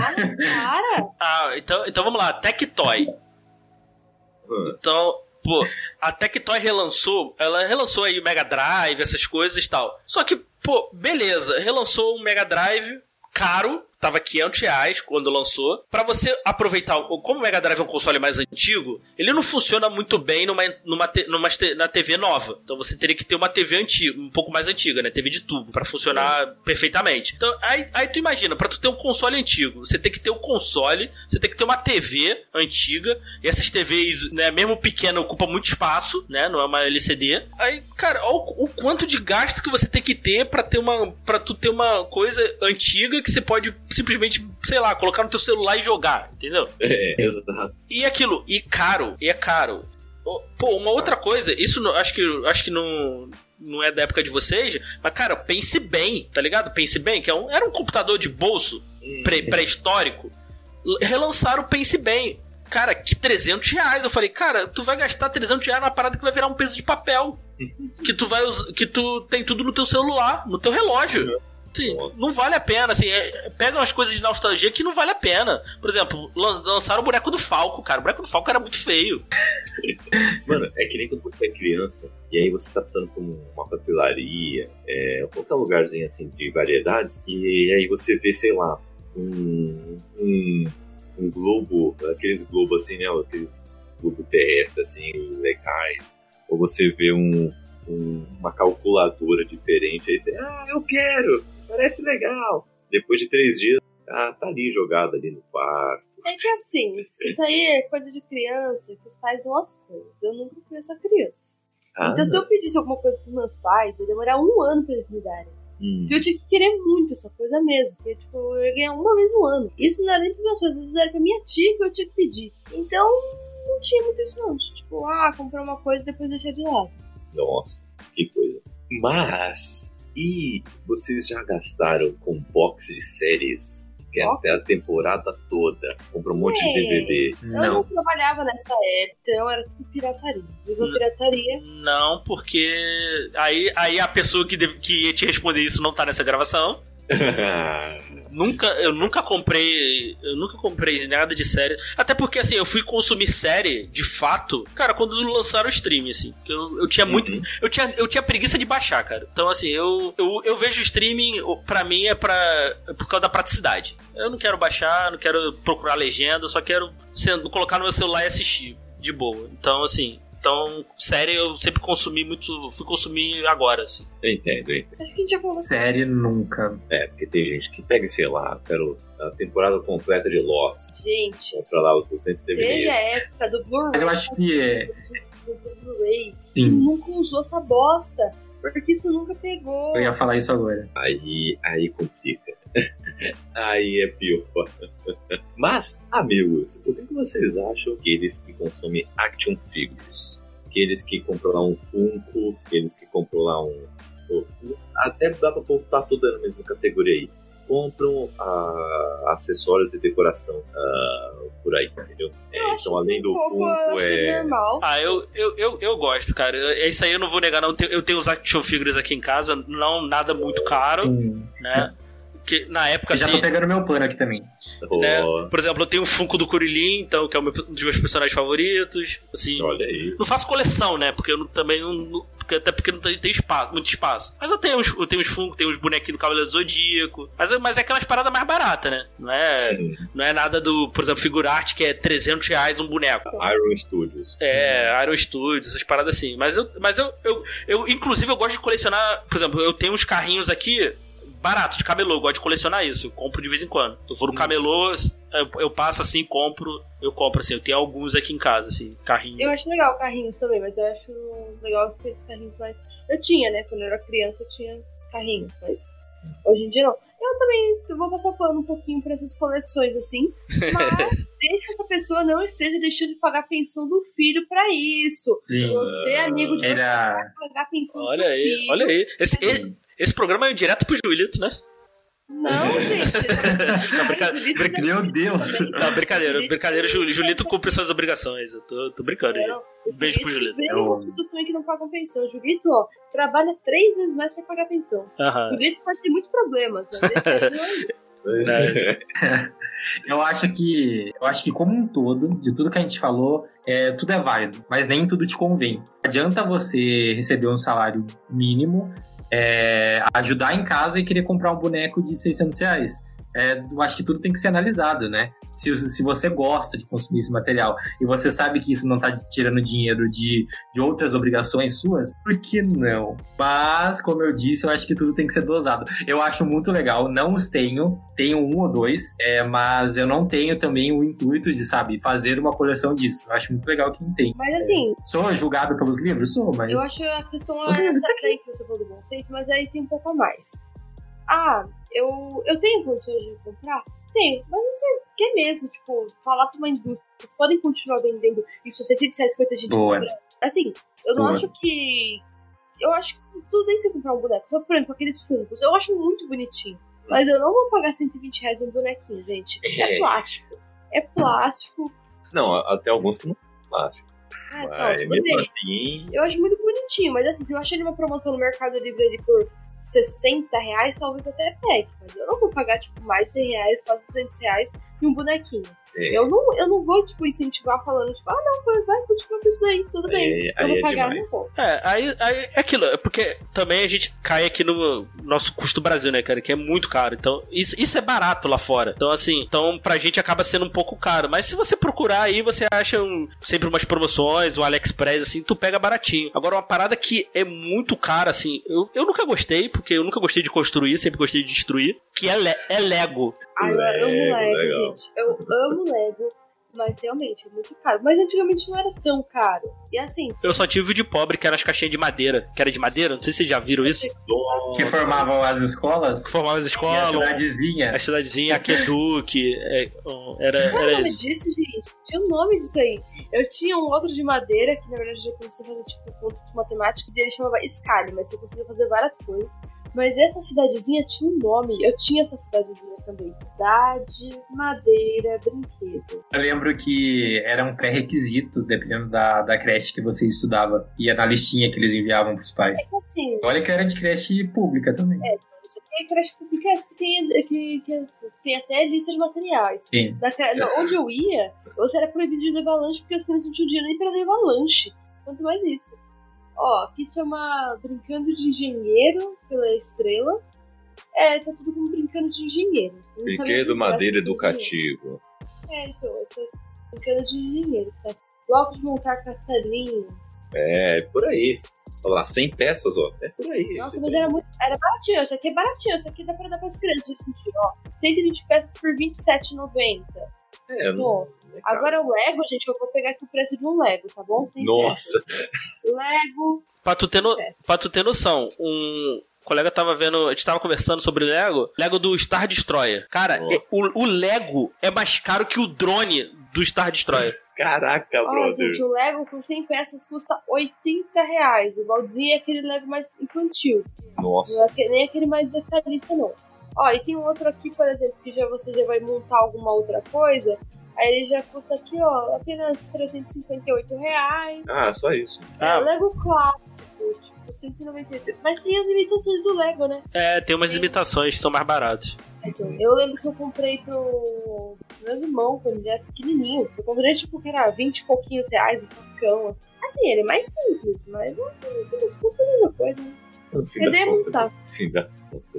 Ai, cara! Ah, então, então vamos lá, Tectoy. Hum. Então, pô, a Tectoy relançou, ela relançou aí o Mega Drive, essas coisas e tal. Só que, pô, beleza, relançou um Mega Drive caro, tava 500 reais quando lançou. Pra você aproveitar, como o Mega Drive é um console mais antigo, ele não funciona muito bem numa, numa, numa na TV nova. Então você teria que ter uma TV antiga, um pouco mais antiga, né? TV de tubo, pra funcionar perfeitamente. Então, aí, aí tu imagina, pra tu ter um console antigo, você tem que ter o console, você tem que ter uma TV antiga, e essas TVs, né, mesmo pequena, ocupam muito espaço, né? Não é uma LCD. Aí, cara, olha o, o quanto de gasto que você tem que ter pra ter uma. para tu ter uma coisa antiga que você pode simplesmente, sei lá, colocar no teu celular e jogar, entendeu? É, exato. E aquilo, e caro, e é caro. Pô, uma outra coisa, isso não- acho que acho que não não é da época de vocês, mas cara, pense bem, tá ligado? Pense bem, que é um, era um computador de bolso pré- pré-histórico. Relançaram o Pense Bem. Cara, que 300 reais. Eu falei, cara, tu vai gastar 300 reais numa parada que vai virar um peso de papel. que tu vai que tu tem tudo no teu celular, no teu relógio. Sim, não vale a pena, assim, é, pega umas coisas de nostalgia que não vale a pena. Por exemplo, lan- lançaram o boneco do Falco, cara. O boneco do Falco era muito feio. Mano, é que nem quando você é criança e aí você tá passando por uma papelaria, é, qualquer lugarzinho assim de variedades, e aí você vê, sei lá, um, um, um globo, aqueles globos assim, né? Aqueles globo terrestre assim, legais. Ou você vê um, um- uma calculadora diferente, aí você, ah, eu quero, parece legal. Depois de três dias, ah, tá ali jogado ali no quarto. É que assim, isso aí é coisa de criança, que os pais dão as coisas. Eu nunca fui essa criança. Ah, então, se eu pedisse alguma coisa pros meus pais, ia demorar um ano pra eles me darem. hum. Porque eu tinha que querer muito essa coisa mesmo. Porque, tipo, eu ia ganhar uma vez no ano. Isso não era nem pros meus pais, às vezes era pra minha tia que eu tinha que pedir. Então, não tinha muito isso não. Tipo, ah, comprar uma coisa e depois deixar de lado. Nossa, que coisa. Mas, e vocês já gastaram com box de séries? Que é até a temporada toda. Comprou um monte de. DVD. Eu não Não. trabalhava nessa época, então era tudo pirataria. Viva pirataria. Não, porque aí, aí a pessoa que, deve- que ia te responder isso não tá nessa gravação. Nunca, eu nunca comprei. Eu nunca comprei nada de série. Até porque, assim, eu fui consumir série, de fato, cara, quando lançaram o stream, assim. Eu, eu tinha muito. Uhum. Eu tinha, eu tinha preguiça de baixar, cara. Então, assim, eu, eu, eu vejo streaming, pra mim, é, pra, é por causa da praticidade. Eu não quero baixar, não quero procurar legenda, eu só quero sendo, colocar no meu celular e assistir de boa. Então, assim. Então, série eu sempre consumi muito. Fui consumir agora, assim. Eu entendo, eu entendo. Acho que a gente já falou Série nunca. É, porque tem gente que pega, sei lá, quero a temporada completa de Lost. Gente, Compra lá os 200 desde DVDs. a época do Blu-ray. Mas eu acho que é. do Blu-ray. Sim, Nunca usou essa bosta. Porque isso nunca pegou. eu ia falar isso agora. Aí, aí complica. Aí é pior. Mas, amigos, o que vocês acham aqueles que consomem action figures? Aqueles que compram lá um Funko, aqueles que compram lá um. Até dá pra botar tudo na mesma categoria aí. Compram ah, acessórios e decoração ah, por aí, entendeu? É, então, além do um pouco, eu Funko, acho é. normal. Ah, eu, eu, eu, eu gosto, cara. É isso aí eu não vou negar, não. Eu tenho os action figures aqui em casa, não nada muito caro, Sim. né? Que na época Eu já assim. tô pegando meu pano aqui também. né, por exemplo, eu tenho um Funko do Kuririn, então, que é um dos meus personagens favoritos. Assim, Olha aí. não faço coleção, né? Porque eu não- também não. não- porque- até porque não tem, tem espaço, muito espaço. Mas eu tenho uns, eu tenho uns Funko, tenho uns bonequinhos do Cavaleiro Zodíaco. Mas, é- mas é aquelas paradas mais baratas, né? Não é, não é nada do, por exemplo, Figurarte, que é 300 reais um boneco. Iron Studios. É, Aero Studios, essas paradas assim. Mas eu, mas eu, eu, eu, inclusive, eu gosto de colecionar. Por exemplo, eu tenho uns carrinhos aqui baratos de camelô. Eu gosto de colecionar isso. Eu compro de vez em quando. Se eu for no camelô, eu, eu passo assim, compro. Eu compro assim. Eu tenho alguns aqui em casa, assim, carrinho. Eu acho legal carrinhos também, mas eu acho legal aqueles carrinhos mais. Eu tinha, né? Quando eu era criança eu tinha carrinhos, mas hoje em dia não. Eu também eu vou passar pano um pouquinho pra essas coleções, assim. Mas desde que essa pessoa não esteja deixando de pagar a pensão do filho pra isso. Sim. Você, amigo de Era. vai pagar a pensão do Olha seu aí, filho. olha aí. Esse, esse, esse programa é direto pro Julito, né? Não, gente. Não, brinca- brinca- Meu Deus. Não, brincadeira, brincadeira. Jul- Julito cumpre suas obrigações. Eu tô, tô brincando aí. Um beijo pro Julito. Eu- pessoas também que não pagam pensão. Julito, ó, trabalha três vezes mais pra pagar pensão. Aham. Julito pode ter muitos problemas, mas esse aí não é Eu acho que. Eu acho que como um todo, de tudo que a gente falou, é, tudo é válido, mas nem tudo te convém. Não adianta você receber um salário mínimo, é, ajudar em casa e querer comprar um boneco de 600 reais. É, eu acho que tudo tem que ser analisado, né? Se, se você gosta de consumir esse material e você sabe que isso não tá tirando dinheiro de, de outras obrigações suas, por que não? Mas, como eu disse, eu acho que tudo tem que ser dosado. Eu acho muito legal, não os tenho, tenho um ou dois, é, mas eu não tenho também o intuito de, sabe, fazer uma coleção disso. Eu acho muito legal quem tem. Mas assim, Sou julgado pelos livros? Sou, mas. eu acho a questão é essa daí que você falou do bom senso, mas aí tem um pouco a mais. Ah, eu, eu tenho condições de comprar? Tenho, mas você quer mesmo, tipo, falar pra uma indústria, vocês podem continuar vendendo isso, 600 reais que vai ter gente Boa. Assim, eu não Boa. acho que. Eu acho que tudo bem você comprar um boneco. Só, por exemplo, aqueles funcos, eu acho muito bonitinho. Mas eu não vou pagar 120 reais um bonequinho, gente. É É. plástico. É plástico. Não, até alguns que não são plásticos. Ah, tá, Mas tudo mesmo assim. Eu acho muito bonitinho, mas assim, se eu achar ele uma promoção no Mercado Livre ali por 60 reais, talvez até pegue. Mas eu não vou pagar, tipo, mais de 100 reais, quase 200 reais em um bonequinho. É, Eu, não, eu não vou, tipo, incentivar falando, tipo, ah, não, vai, vai continua com isso aí, tudo bem. aí, eu vou é pagar, demais. não vou. É, aí, aí é aquilo, é porque também a gente cai aqui no nosso custo Brasil, né, cara, que é muito caro. Então, isso, isso é barato lá fora. Então, assim, então pra gente acaba sendo um pouco caro. Mas se você procurar aí, você acha um- sempre umas promoções, o AliExpress, assim, tu pega baratinho. Agora, uma parada que é muito cara, assim, eu, eu nunca gostei, porque eu nunca gostei de construir, sempre gostei de destruir, que é, le- é Lego. Ah, eu amo Lego, legal. gente. Eu amo Lego, mas realmente é muito caro. Mas antigamente não era tão caro. E assim, Eu só tive o de pobre, que era as caixinhas de madeira. Que era de madeira, não sei se vocês já viram isso. Que formavam as escolas. Que formava as E a escolas, cidadezinha. a cidadezinha, Aqueduque, é, um, era, Qual o era nome isso. disso, gente? Tinha o nome disso aí. Eu tinha um outro de madeira, que na verdade eu já comecei a fazer tipo contas matemáticos, e ele chamava Scali, mas você conseguia fazer várias coisas. Mas essa cidadezinha tinha um nome, eu tinha essa cidadezinha também. Cidade, madeira, brinquedo. Eu lembro que era um pré-requisito, dependendo da, da creche que você estudava. Ia na listinha que eles enviavam pros pais. Então, assim, Olha que era de creche pública também. isso aqui é creche pública que tem, que, que tem até lista de materiais. Sim. Da, da- onde eu ia, você era proibido de levar lanche porque as crianças não tinham dinheiro nem pra levar lanche. Quanto mais isso. Ó, aqui chama Brincando de Engenheiro pela Estrela. É, tá tudo como Brincando de Engenheiro. Não Brinquedo madeira educativo. É, então, é Brincando de Engenheiro. Tá? Bloco de montar castelinho. É, por aí. Olha lá, 100 peças, ó. É por aí. Nossa, mas tem- era muito. Era baratinho, isso aqui é baratinho, isso aqui dá pra dar pras crianças, gente. Ó, 120 peças por R$27,90. É, não- Agora o Lego, gente, eu vou pegar aqui o preço de um Lego, tá bom? Sem Nossa. peças. Lego. Pra tu ter, no, É. pra tu ter noção, um colega tava vendo, a gente tava conversando sobre Lego, Lego do Star Destroyer. Cara, é- o, o Lego é mais caro que o drone do Star Destroyer. Caraca, Ó, brother. gente, o Lego com 100 peças custa 80 reais. O baldinho é aquele Lego mais infantil. Nossa. Não é nem aquele mais detalhista, não. Ó, e tem um outro aqui, por exemplo, que já você já vai montar alguma outra coisa. Aí ele já custa aqui, ó, apenas 358 reais. Ah, só isso. É, Ah. Lego clássico, tipo, 198. Mas tem as limitações do Lego, né? É, tem umas limitações que são mais baratas. Então, eu lembro que eu comprei pro meu irmão quando ele era pequenininho. Eu comprei, tipo, que era 20 e pouquinhos reais, um sacão. Assim. assim, ele é mais simples, mas não tem a mesma coisa, né? No fim das contas, no fim das contas.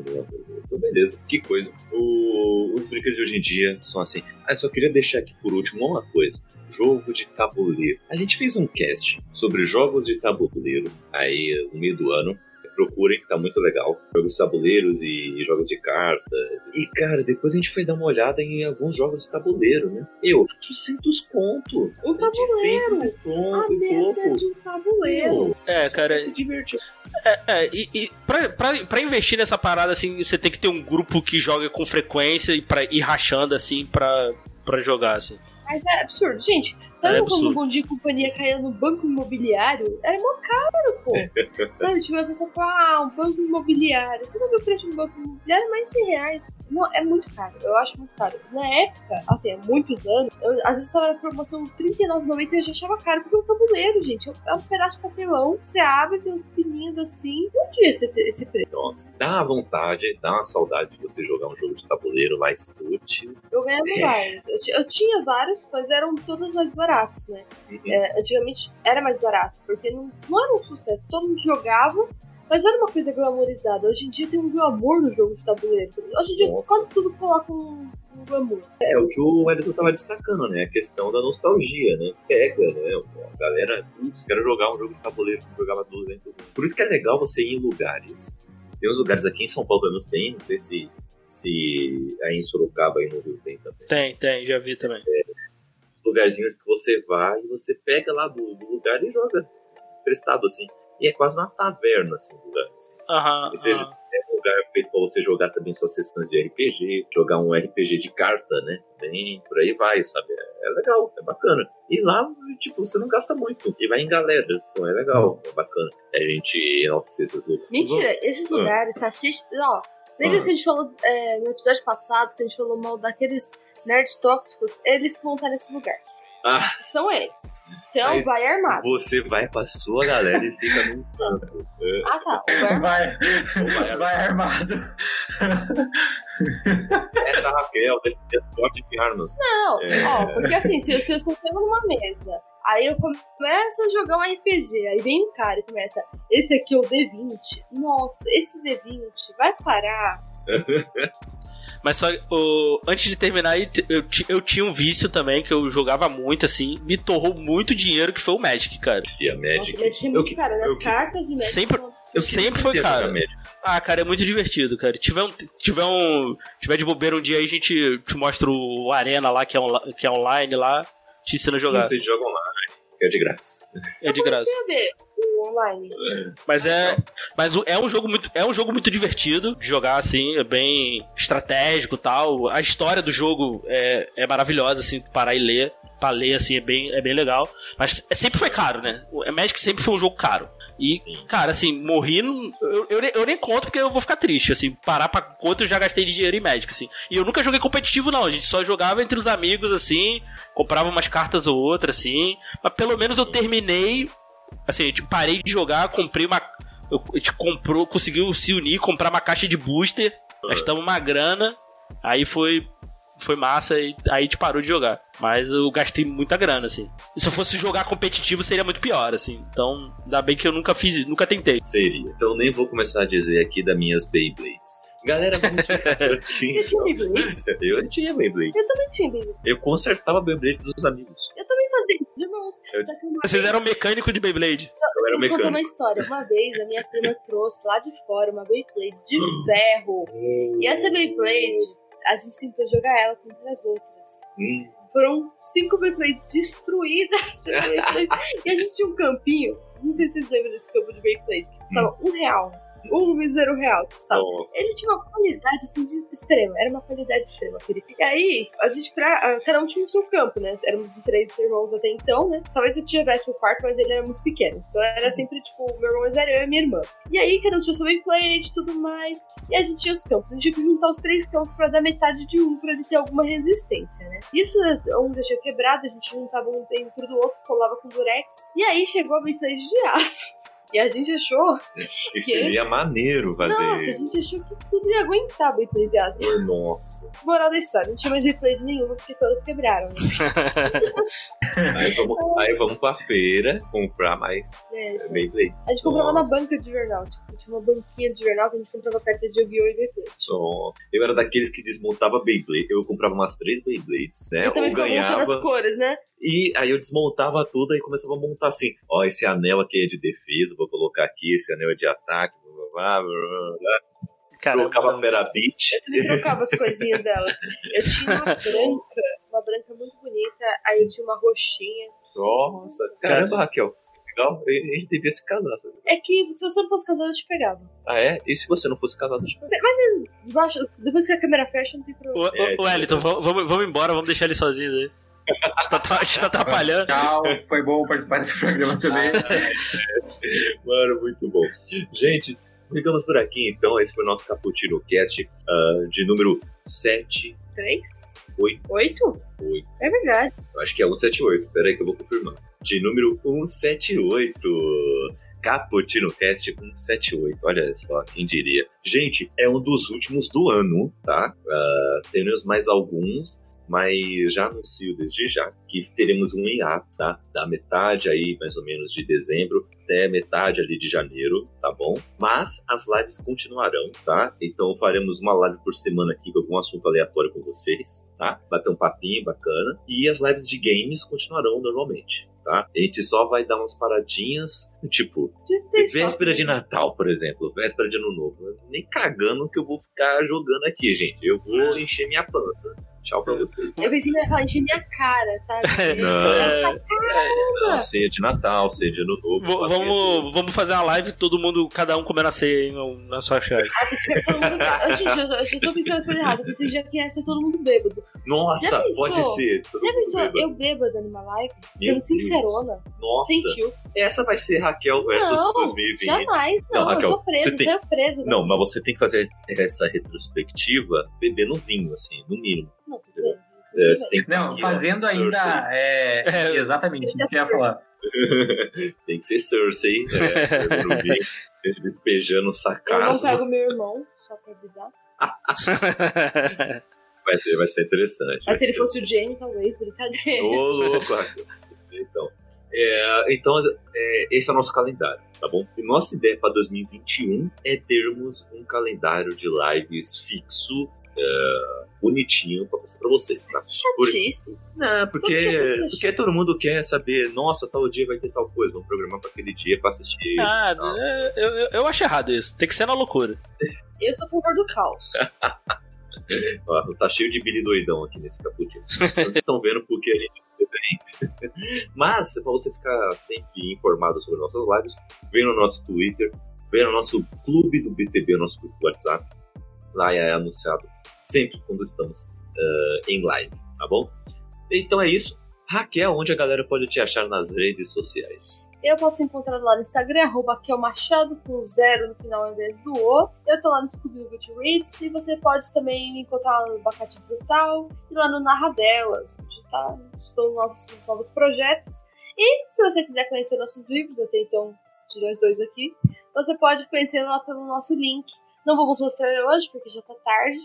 Então, beleza, que coisa. O- os brinquedos de hoje em dia são assim. Ah, eu só queria deixar aqui por último uma coisa. Jogo de tabuleiro. A gente fez um cast sobre jogos de tabuleiro aí no meio do ano. Procurem, que tá muito legal. Jogos de tabuleiros e jogos de cartas. E, cara, depois a gente foi dar uma olhada em alguns jogos de tabuleiro, né? Eu, 800 conto. Um 700 tabuleiro. e A ponto, e merda pouco. de um tabuleiro. Meu, É, cara, se divertir. É, é, e, e pra, pra, pra investir nessa parada, assim, você tem que ter um grupo que joga com frequência e pra ir rachando, assim, pra, pra jogar, assim. Mas é absurdo. Gente, sabe É quando absurdo. o Bom Dia Companhia caía no banco imobiliário? Era mó caro, pô. sabe, tipo, a pessoa fala, ah, um banco imobiliário. Você não viu o preço de um banco imobiliário? É mais de 100 reais. Não, é muito caro. Eu acho muito caro. Na época, assim, há muitos anos, eu, às vezes tava na promoção R$39,90 e eu já achava caro, porque é um tabuleiro, gente. É um pedaço de papelão, você abre, tem uns pininhos assim. Não devia ser esse preço. Nossa, dá uma vontade, dá uma saudade de você jogar um jogo de tabuleiro mais útil. Eu ganhava É. vários. Eu, eu tinha vários, mas eram todos mais baratos, né? É, antigamente era mais barato, porque não, não era um sucesso. Todo mundo jogava, mas não era uma coisa glamorizada. Hoje em dia tem um glamour no jogo de tabuleiro. Hoje em dia Nossa. quase tudo coloca um, um glamour. É o que o Edson tava destacando, né? A questão da nostalgia, né? Pega, né? A galera, putz, quero jogar um jogo de tabuleiro que jogava 200 anos. Por isso que é legal você ir em lugares. Tem uns lugares aqui em São Paulo, pelo menos tem, não sei se, se aí em Sorocaba aí no Rio tem também. Tem, tem, já vi também. Lugarzinhos que você vai e você pega lá do, do lugar e joga emprestado, assim. E é quase uma taverna, assim, o lugar. Assim. Aham. Ou seja, aham. É um lugar feito pra você jogar também suas sessões de RPG, jogar um RPG de carta, né? Bem, por aí vai, sabe? É, é legal, é bacana. E lá, tipo, você não gasta muito. E vai em galera, então é legal, é bacana. A gente enaltecer esses lugares. Mentira, esses Ah. lugares tá cheio de. Ó, lembra Ah. que a gente falou é, no episódio passado que a gente falou mal daqueles nerds tóxicos? Eles que vão estar nesse lugar. Ah, São eles. Então Mas- vai armado. você vai pra sua galera e fica num canto. É, Ah tá, vai armado. Vai, vai, armado. essa Raquel, defesa forte de armas. Não, É. ó, porque assim, se eu, se eu estou numa mesa, aí eu começo a jogar um RPG, aí vem um cara e começa, esse aqui é o D20. Nossa, esse D20 vai parar. Mas só, o, antes de terminar, eu, ti- eu tinha um vício também, que eu jogava muito, assim, me torrou muito dinheiro, que foi o Magic, cara. E a Nossa, Magic. É eu muito que- caro, né? eu cartas de Magic Sempre- Eu sempre foi caro. Ah, cara, é muito divertido, cara. Tiver um, tiver um, tiver de bobeira um dia aí, a gente te mostra o Arena lá, que é, onla- que é online lá, te ensina a jogar. Vocês jogam lá, é de graça. É de graça. Tem a ver o online. Mas é, mas é um jogo muito, é um jogo muito divertido de jogar assim, é bem estratégico, e tal. A história do jogo é, é maravilhosa assim, parar e ler, para ler assim é bem, é bem legal. Mas é- sempre foi caro, né? O Magic sempre foi um jogo caro. E, Sim. cara, assim, morri. Eu, eu, nem- eu nem conto porque eu vou ficar triste, assim, parar pra quanto eu já gastei de dinheiro em Magic, assim. E eu nunca joguei competitivo, não. A gente só jogava entre os amigos, assim, comprava umas cartas ou outras, assim. Mas pelo menos eu terminei. Assim, a gente parei de jogar, comprei uma. eu- A gente comprou, conseguiu se unir, comprar uma caixa de booster, gastamos uma grana, aí foi. Foi massa e aí a gente parou de jogar. Mas eu gastei muita grana, assim. E se eu fosse jogar competitivo, seria muito pior, assim. Então, ainda bem que eu nunca fiz isso, nunca tentei. Seria. Então nem vou começar a dizer aqui das minhas Beyblades. Galera, vamos por aqui. Eu tinha Beyblade. Eu tinha Beyblade. Eu também tinha Beyblade. Eu consertava Beyblade dos amigos. Eu também fazia isso de irmãos. Eu- Vocês vez- eram mecânico de Beyblade. Eu era Eu vou contar uma mecânico. história. Uma vez a minha prima trouxe lá de fora uma Beyblade de ferro. E essa Beyblade, a gente tentou jogar ela contra as outras. Hum, Foram cinco Beyblades destruídas. e a gente tinha um campinho. Não sei se vocês lembram desse campo de Beyblade, que custava um real. Um mísero real custava. nossa. Ele tinha uma qualidade assim de extrema, era uma qualidade extrema, querido. E aí, a gente, pra, cada um tinha o seu campo, né? Éramos três irmãos até então, né? Talvez eu tivesse um quarto, mas ele era muito pequeno. Então era sempre tipo, meu irmão mais velho, eu e minha irmã. E aí, cada um tinha o seu gameplay e tudo mais. E a gente tinha os campos. A gente tinha que juntar os três campos pra dar metade de um, pra ele ter alguma resistência, né? Isso, um tinha quebrado, a gente juntava um dentro do outro, colava com durex. E aí chegou a Beyblade de aço. E a gente achou. Que seria maneiro fazer. Nossa, a gente achou que tudo ia aguentar Beyblade de aço. Oh, Nossa. Moral da história, não tinha mais Beyblade nenhuma porque todas quebraram. Né? Aí vamos, aí vamos pra feira comprar mais É, a gente comprava Nossa. na banca de jornal. Tipo, tinha uma banquinha de jornal que a gente comprava carta de Yu-Gi-Oh! e Beyblade. Só- Eu era daqueles que desmontava Beyblade. Eu comprava umas três Beyblades, né? Eu também Ou ganhava. as cores, né? E aí eu desmontava tudo e começava a montar assim. Ó, esse anel aqui é de defesa, vou colocar aqui. Esse anel é de ataque. Blá, blá, blá, blá, blá. Caramba, Colocava não. Fera Beat. Eu também trocava as coisinhas dela. Eu tinha uma branca, uma branca muito bonita, aí eu tinha uma roxinha. Nossa, caramba, Raquel. Legal. A gente devia se casar. sabe? É que se você não fosse casado, eu te pegava. Ah, é? E se você não fosse casado? tipo, Debaixo, depois que a câmera fecha, não tem problema. Ô, ô, ô, Wellington, vamos, vamos vamos embora, vamos deixar ele sozinho aí. A gente tá, a gente tá atrapalhando. Tchau, foi bom participar desse programa também. Mano, muito bom. Gente, ficamos por aqui então. Esse foi o nosso Caputino Cast ah, de número 7. Três? Oito. Oito? Oito. É verdade. Eu acho que é 178. Pera aí que eu vou confirmar. De número 178. Caputino Cast 178. Olha só, quem diria. Gente, é um dos últimos do ano, tá? Ah, teremos mais alguns. Mas já anuncio desde já que teremos um IA, tá? Da metade aí, mais ou menos, de dezembro até metade ali de janeiro, tá bom? Mas as lives continuarão, tá? Então faremos uma live por semana aqui com algum assunto aleatório com vocês, tá? Bater um papinho bacana. E as lives de games continuarão normalmente, tá? A gente só vai dar umas paradinhas, tipo, véspera de Natal, por exemplo, véspera de Ano Novo. Nem cagando que eu vou ficar jogando aqui, gente. Eu vou encher minha pança. Tchau pra vocês. Eu pensei que ia falar encher minha cara, sabe? Não, não, ceia de Natal, ceia de Ano Novo. V- vamos, vamos fazer uma live, todo mundo, cada um comendo a ceia em- na sua casa. Ah, Gente, eu, eu tô pensando coisa errada. Eu pensei que já que ia ser todo mundo bêbado. Nossa, pode ser. Já pensou bêbado. eu bêbada numa live? Meu Sendo sincerona? Sem Nossa, filtro? essa vai ser Raquel versus Não, 2020. Jamais. Não, Não, Raquel, eu sou presa, você tem- saiu presa. Não, mas você tem que fazer essa retrospectiva bebendo vinho, assim, no mínimo. Não, tudo bem. Isso É, você bem. tem que Não, ó, fazendo ainda. É, É. exatamente isso que eu ia falar. tem que ser Cersei, é, vinho, despejando Eu não pego meu irmão, só pra avisar. Vai ser, vai ser interessante. Mas se ele fosse o Jamie, talvez, brincadeira. Ô, louco. Então, é, então é, esse é o nosso calendário, tá bom? E nossa ideia para 2021 é termos um calendário de lives fixo, é, bonitinho para passar para vocês, tá? Chatice. Não, Por que porque, porque todo mundo quer saber, nossa, tal dia vai ter tal coisa, vamos programar para aquele dia para assistir. Ah, Não. eu, eu, eu acho errado isso. Tem que ser na loucura. Eu sou a favor do caos. Ó, tá cheio de Billy doidão aqui nesse caputino. Vocês estão vendo porque a gente é bem. Mas, pra você ficar sempre informado sobre nossas lives, vem no nosso Twitter, vem no nosso clube do BTB, nosso grupo do WhatsApp. Lá é anunciado sempre quando estamos eh, em live, tá bom? Então é isso. Raquel, onde a galera pode te achar nas redes sociais? Eu posso ser encontrado lá no Instagram, arroba Machado, com zero no final ao invés do O. Eu tô lá no Scooby do Goodreads e você pode também me encontrar lá no Bacate Brutal e lá no Narradelas, onde tá, estou nos nossos novos projetos. E se você quiser conhecer nossos livros, até então tirei os dois aqui, você pode conhecer lá pelo nosso link. Não vamos mostrar hoje, porque já tá tarde,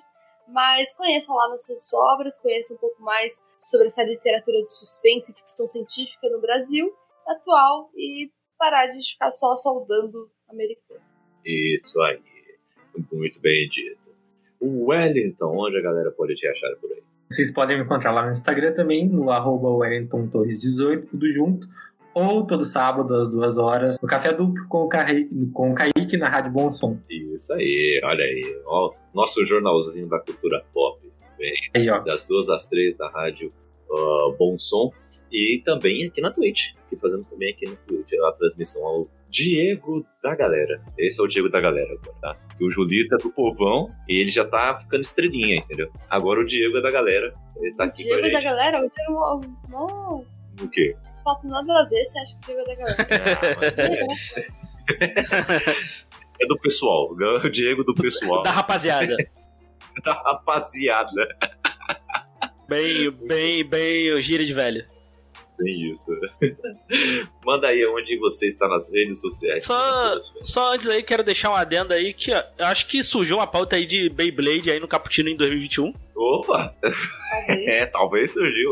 mas conheça lá nossas obras, conheça um pouco mais sobre essa literatura de suspense e ficção científica no Brasil atual e parar de ficar só saudando americano. Isso aí. Muito bem dito. O Wellington, onde a galera pode te achar por aí? Vocês podem me encontrar lá no Instagram também, no arroba Wellington Torres 18, tudo junto. Ou todo sábado, às duas horas, no Café Duplo com o Kaique, com o Kaique na Rádio Bom Som. Isso aí, olha aí. Ó, nosso jornalzinho da cultura pop. Vem Aí, ó. das duas às três da rádio ah, Bom Som. E também aqui na Twitch, que fazemos também aqui no Twitch, a transmissão ao Diego da Galera. Esse é o Diego da Galera agora, tá? O Julito é do povão e ele já tá ficando estrelinha, entendeu? Agora o Diego é da galera. Ele tá aqui Diego com a da gente. galera, o Diego. Não, O quê? Papos nada a ver, você acha que o Diego é da galera? É, do pessoal. O Diego do pessoal. Da rapaziada. da rapaziada. Bem, bem, bem gíria de velho. tem isso. Manda aí onde você está nas redes sociais. Só, só antes aí, quero deixar um adendo aí que ó, eu acho que surgiu uma pauta aí de Beyblade aí no Cappuccino em 2021. Opa! Talvez. É, talvez surgiu.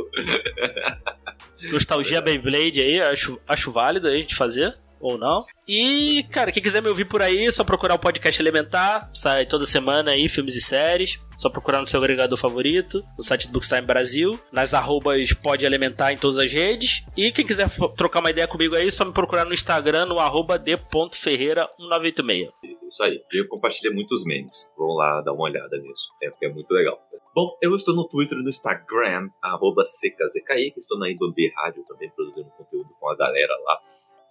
Nostalgia Beyblade aí, acho, acho válido a gente fazer. Ou não. E, cara, quem quiser me ouvir por aí, é só procurar o podcast Elementar. Sai toda semana aí, filmes e séries. Só procurar no seu agregador favorito, no site do Bookstime Brasil, nas arrobas Pode Elementar em todas as redes. E quem quiser trocar uma ideia comigo aí, é só me procurar no Instagram, no arroba d.ferreira1986. Isso aí. Eu compartilhei muitos memes. Vão lá dar uma olhada nisso. É, porque é muito legal. Bom, eu estou no Twitter e no Instagram, arroba CKZKI, que estou na Ibambi Rádio também produzindo conteúdo com a galera lá.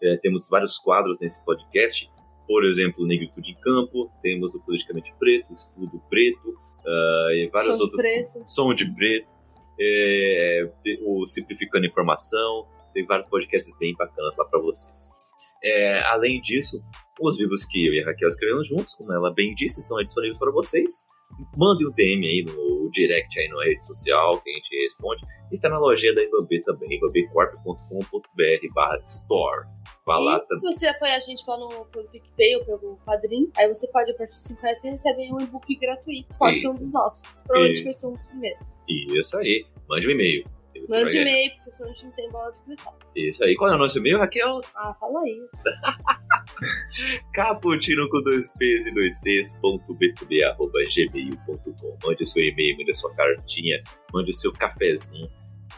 É, temos vários quadros nesse podcast. Por exemplo, Negritude em Campo, temos o Politicamente Preto, Estudo Preto, ah, e vários Som de outros. preto. Som de Preto, é, o Simplificando Informação, tem vários podcasts bem bacanas lá para vocês. É, além disso, os livros que eu e a Raquel escrevemos juntos, como ela bem disse, estão aí disponíveis para vocês. Mandem um DM aí no direct aí na rede social, que a gente responde. E está na lojinha da Ibambi também, ibambicorp.com.br barra store. Vá lá E também. se você apoiar a gente lá no pelo PicPay ou pelo Padrim, aí você pode, a partir de 5 reais, você recebe um e-book gratuito. Pode ser um dos nossos. Provavelmente Isso. vai ser um dos primeiros. Isso aí. Mande um e-mail. Mande e-mail, porque senão a gente não tem bola de cristal. Isso aí. Qual é o nosso e-mail, Raquel? Ah, fala aí. caputino com dois P's e dois C's, ponto BTB, arroba gmail.com. Mande o seu e-mail, mande a sua cartinha, mande o seu cafezinho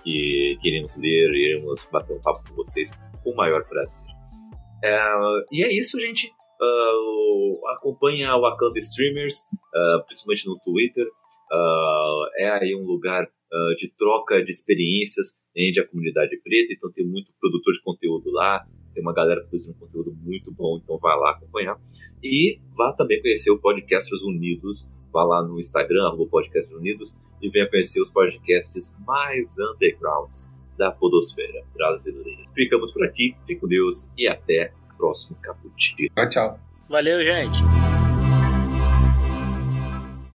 que queremos ler e iremos bater um papo com vocês com o maior prazer. É, e é isso, gente. Uh, acompanha a Wakanda Streamers, uh, principalmente no Twitter. Uh, é aí um lugar uh, de troca de experiências entre a comunidade preta, então tem muito produtor de conteúdo lá, tem uma galera produzindo conteúdo muito bom, então vá lá acompanhar. E vá também conhecer o Podcasters Unidos, vá lá no Instagram, arroba Podcasters Unidos, e venha conhecer os podcasts mais undergrounds da podosfera brasileira. Ficamos por aqui, fique com Deus e até o próximo Caputino. Tchau, tchau. Valeu, gente.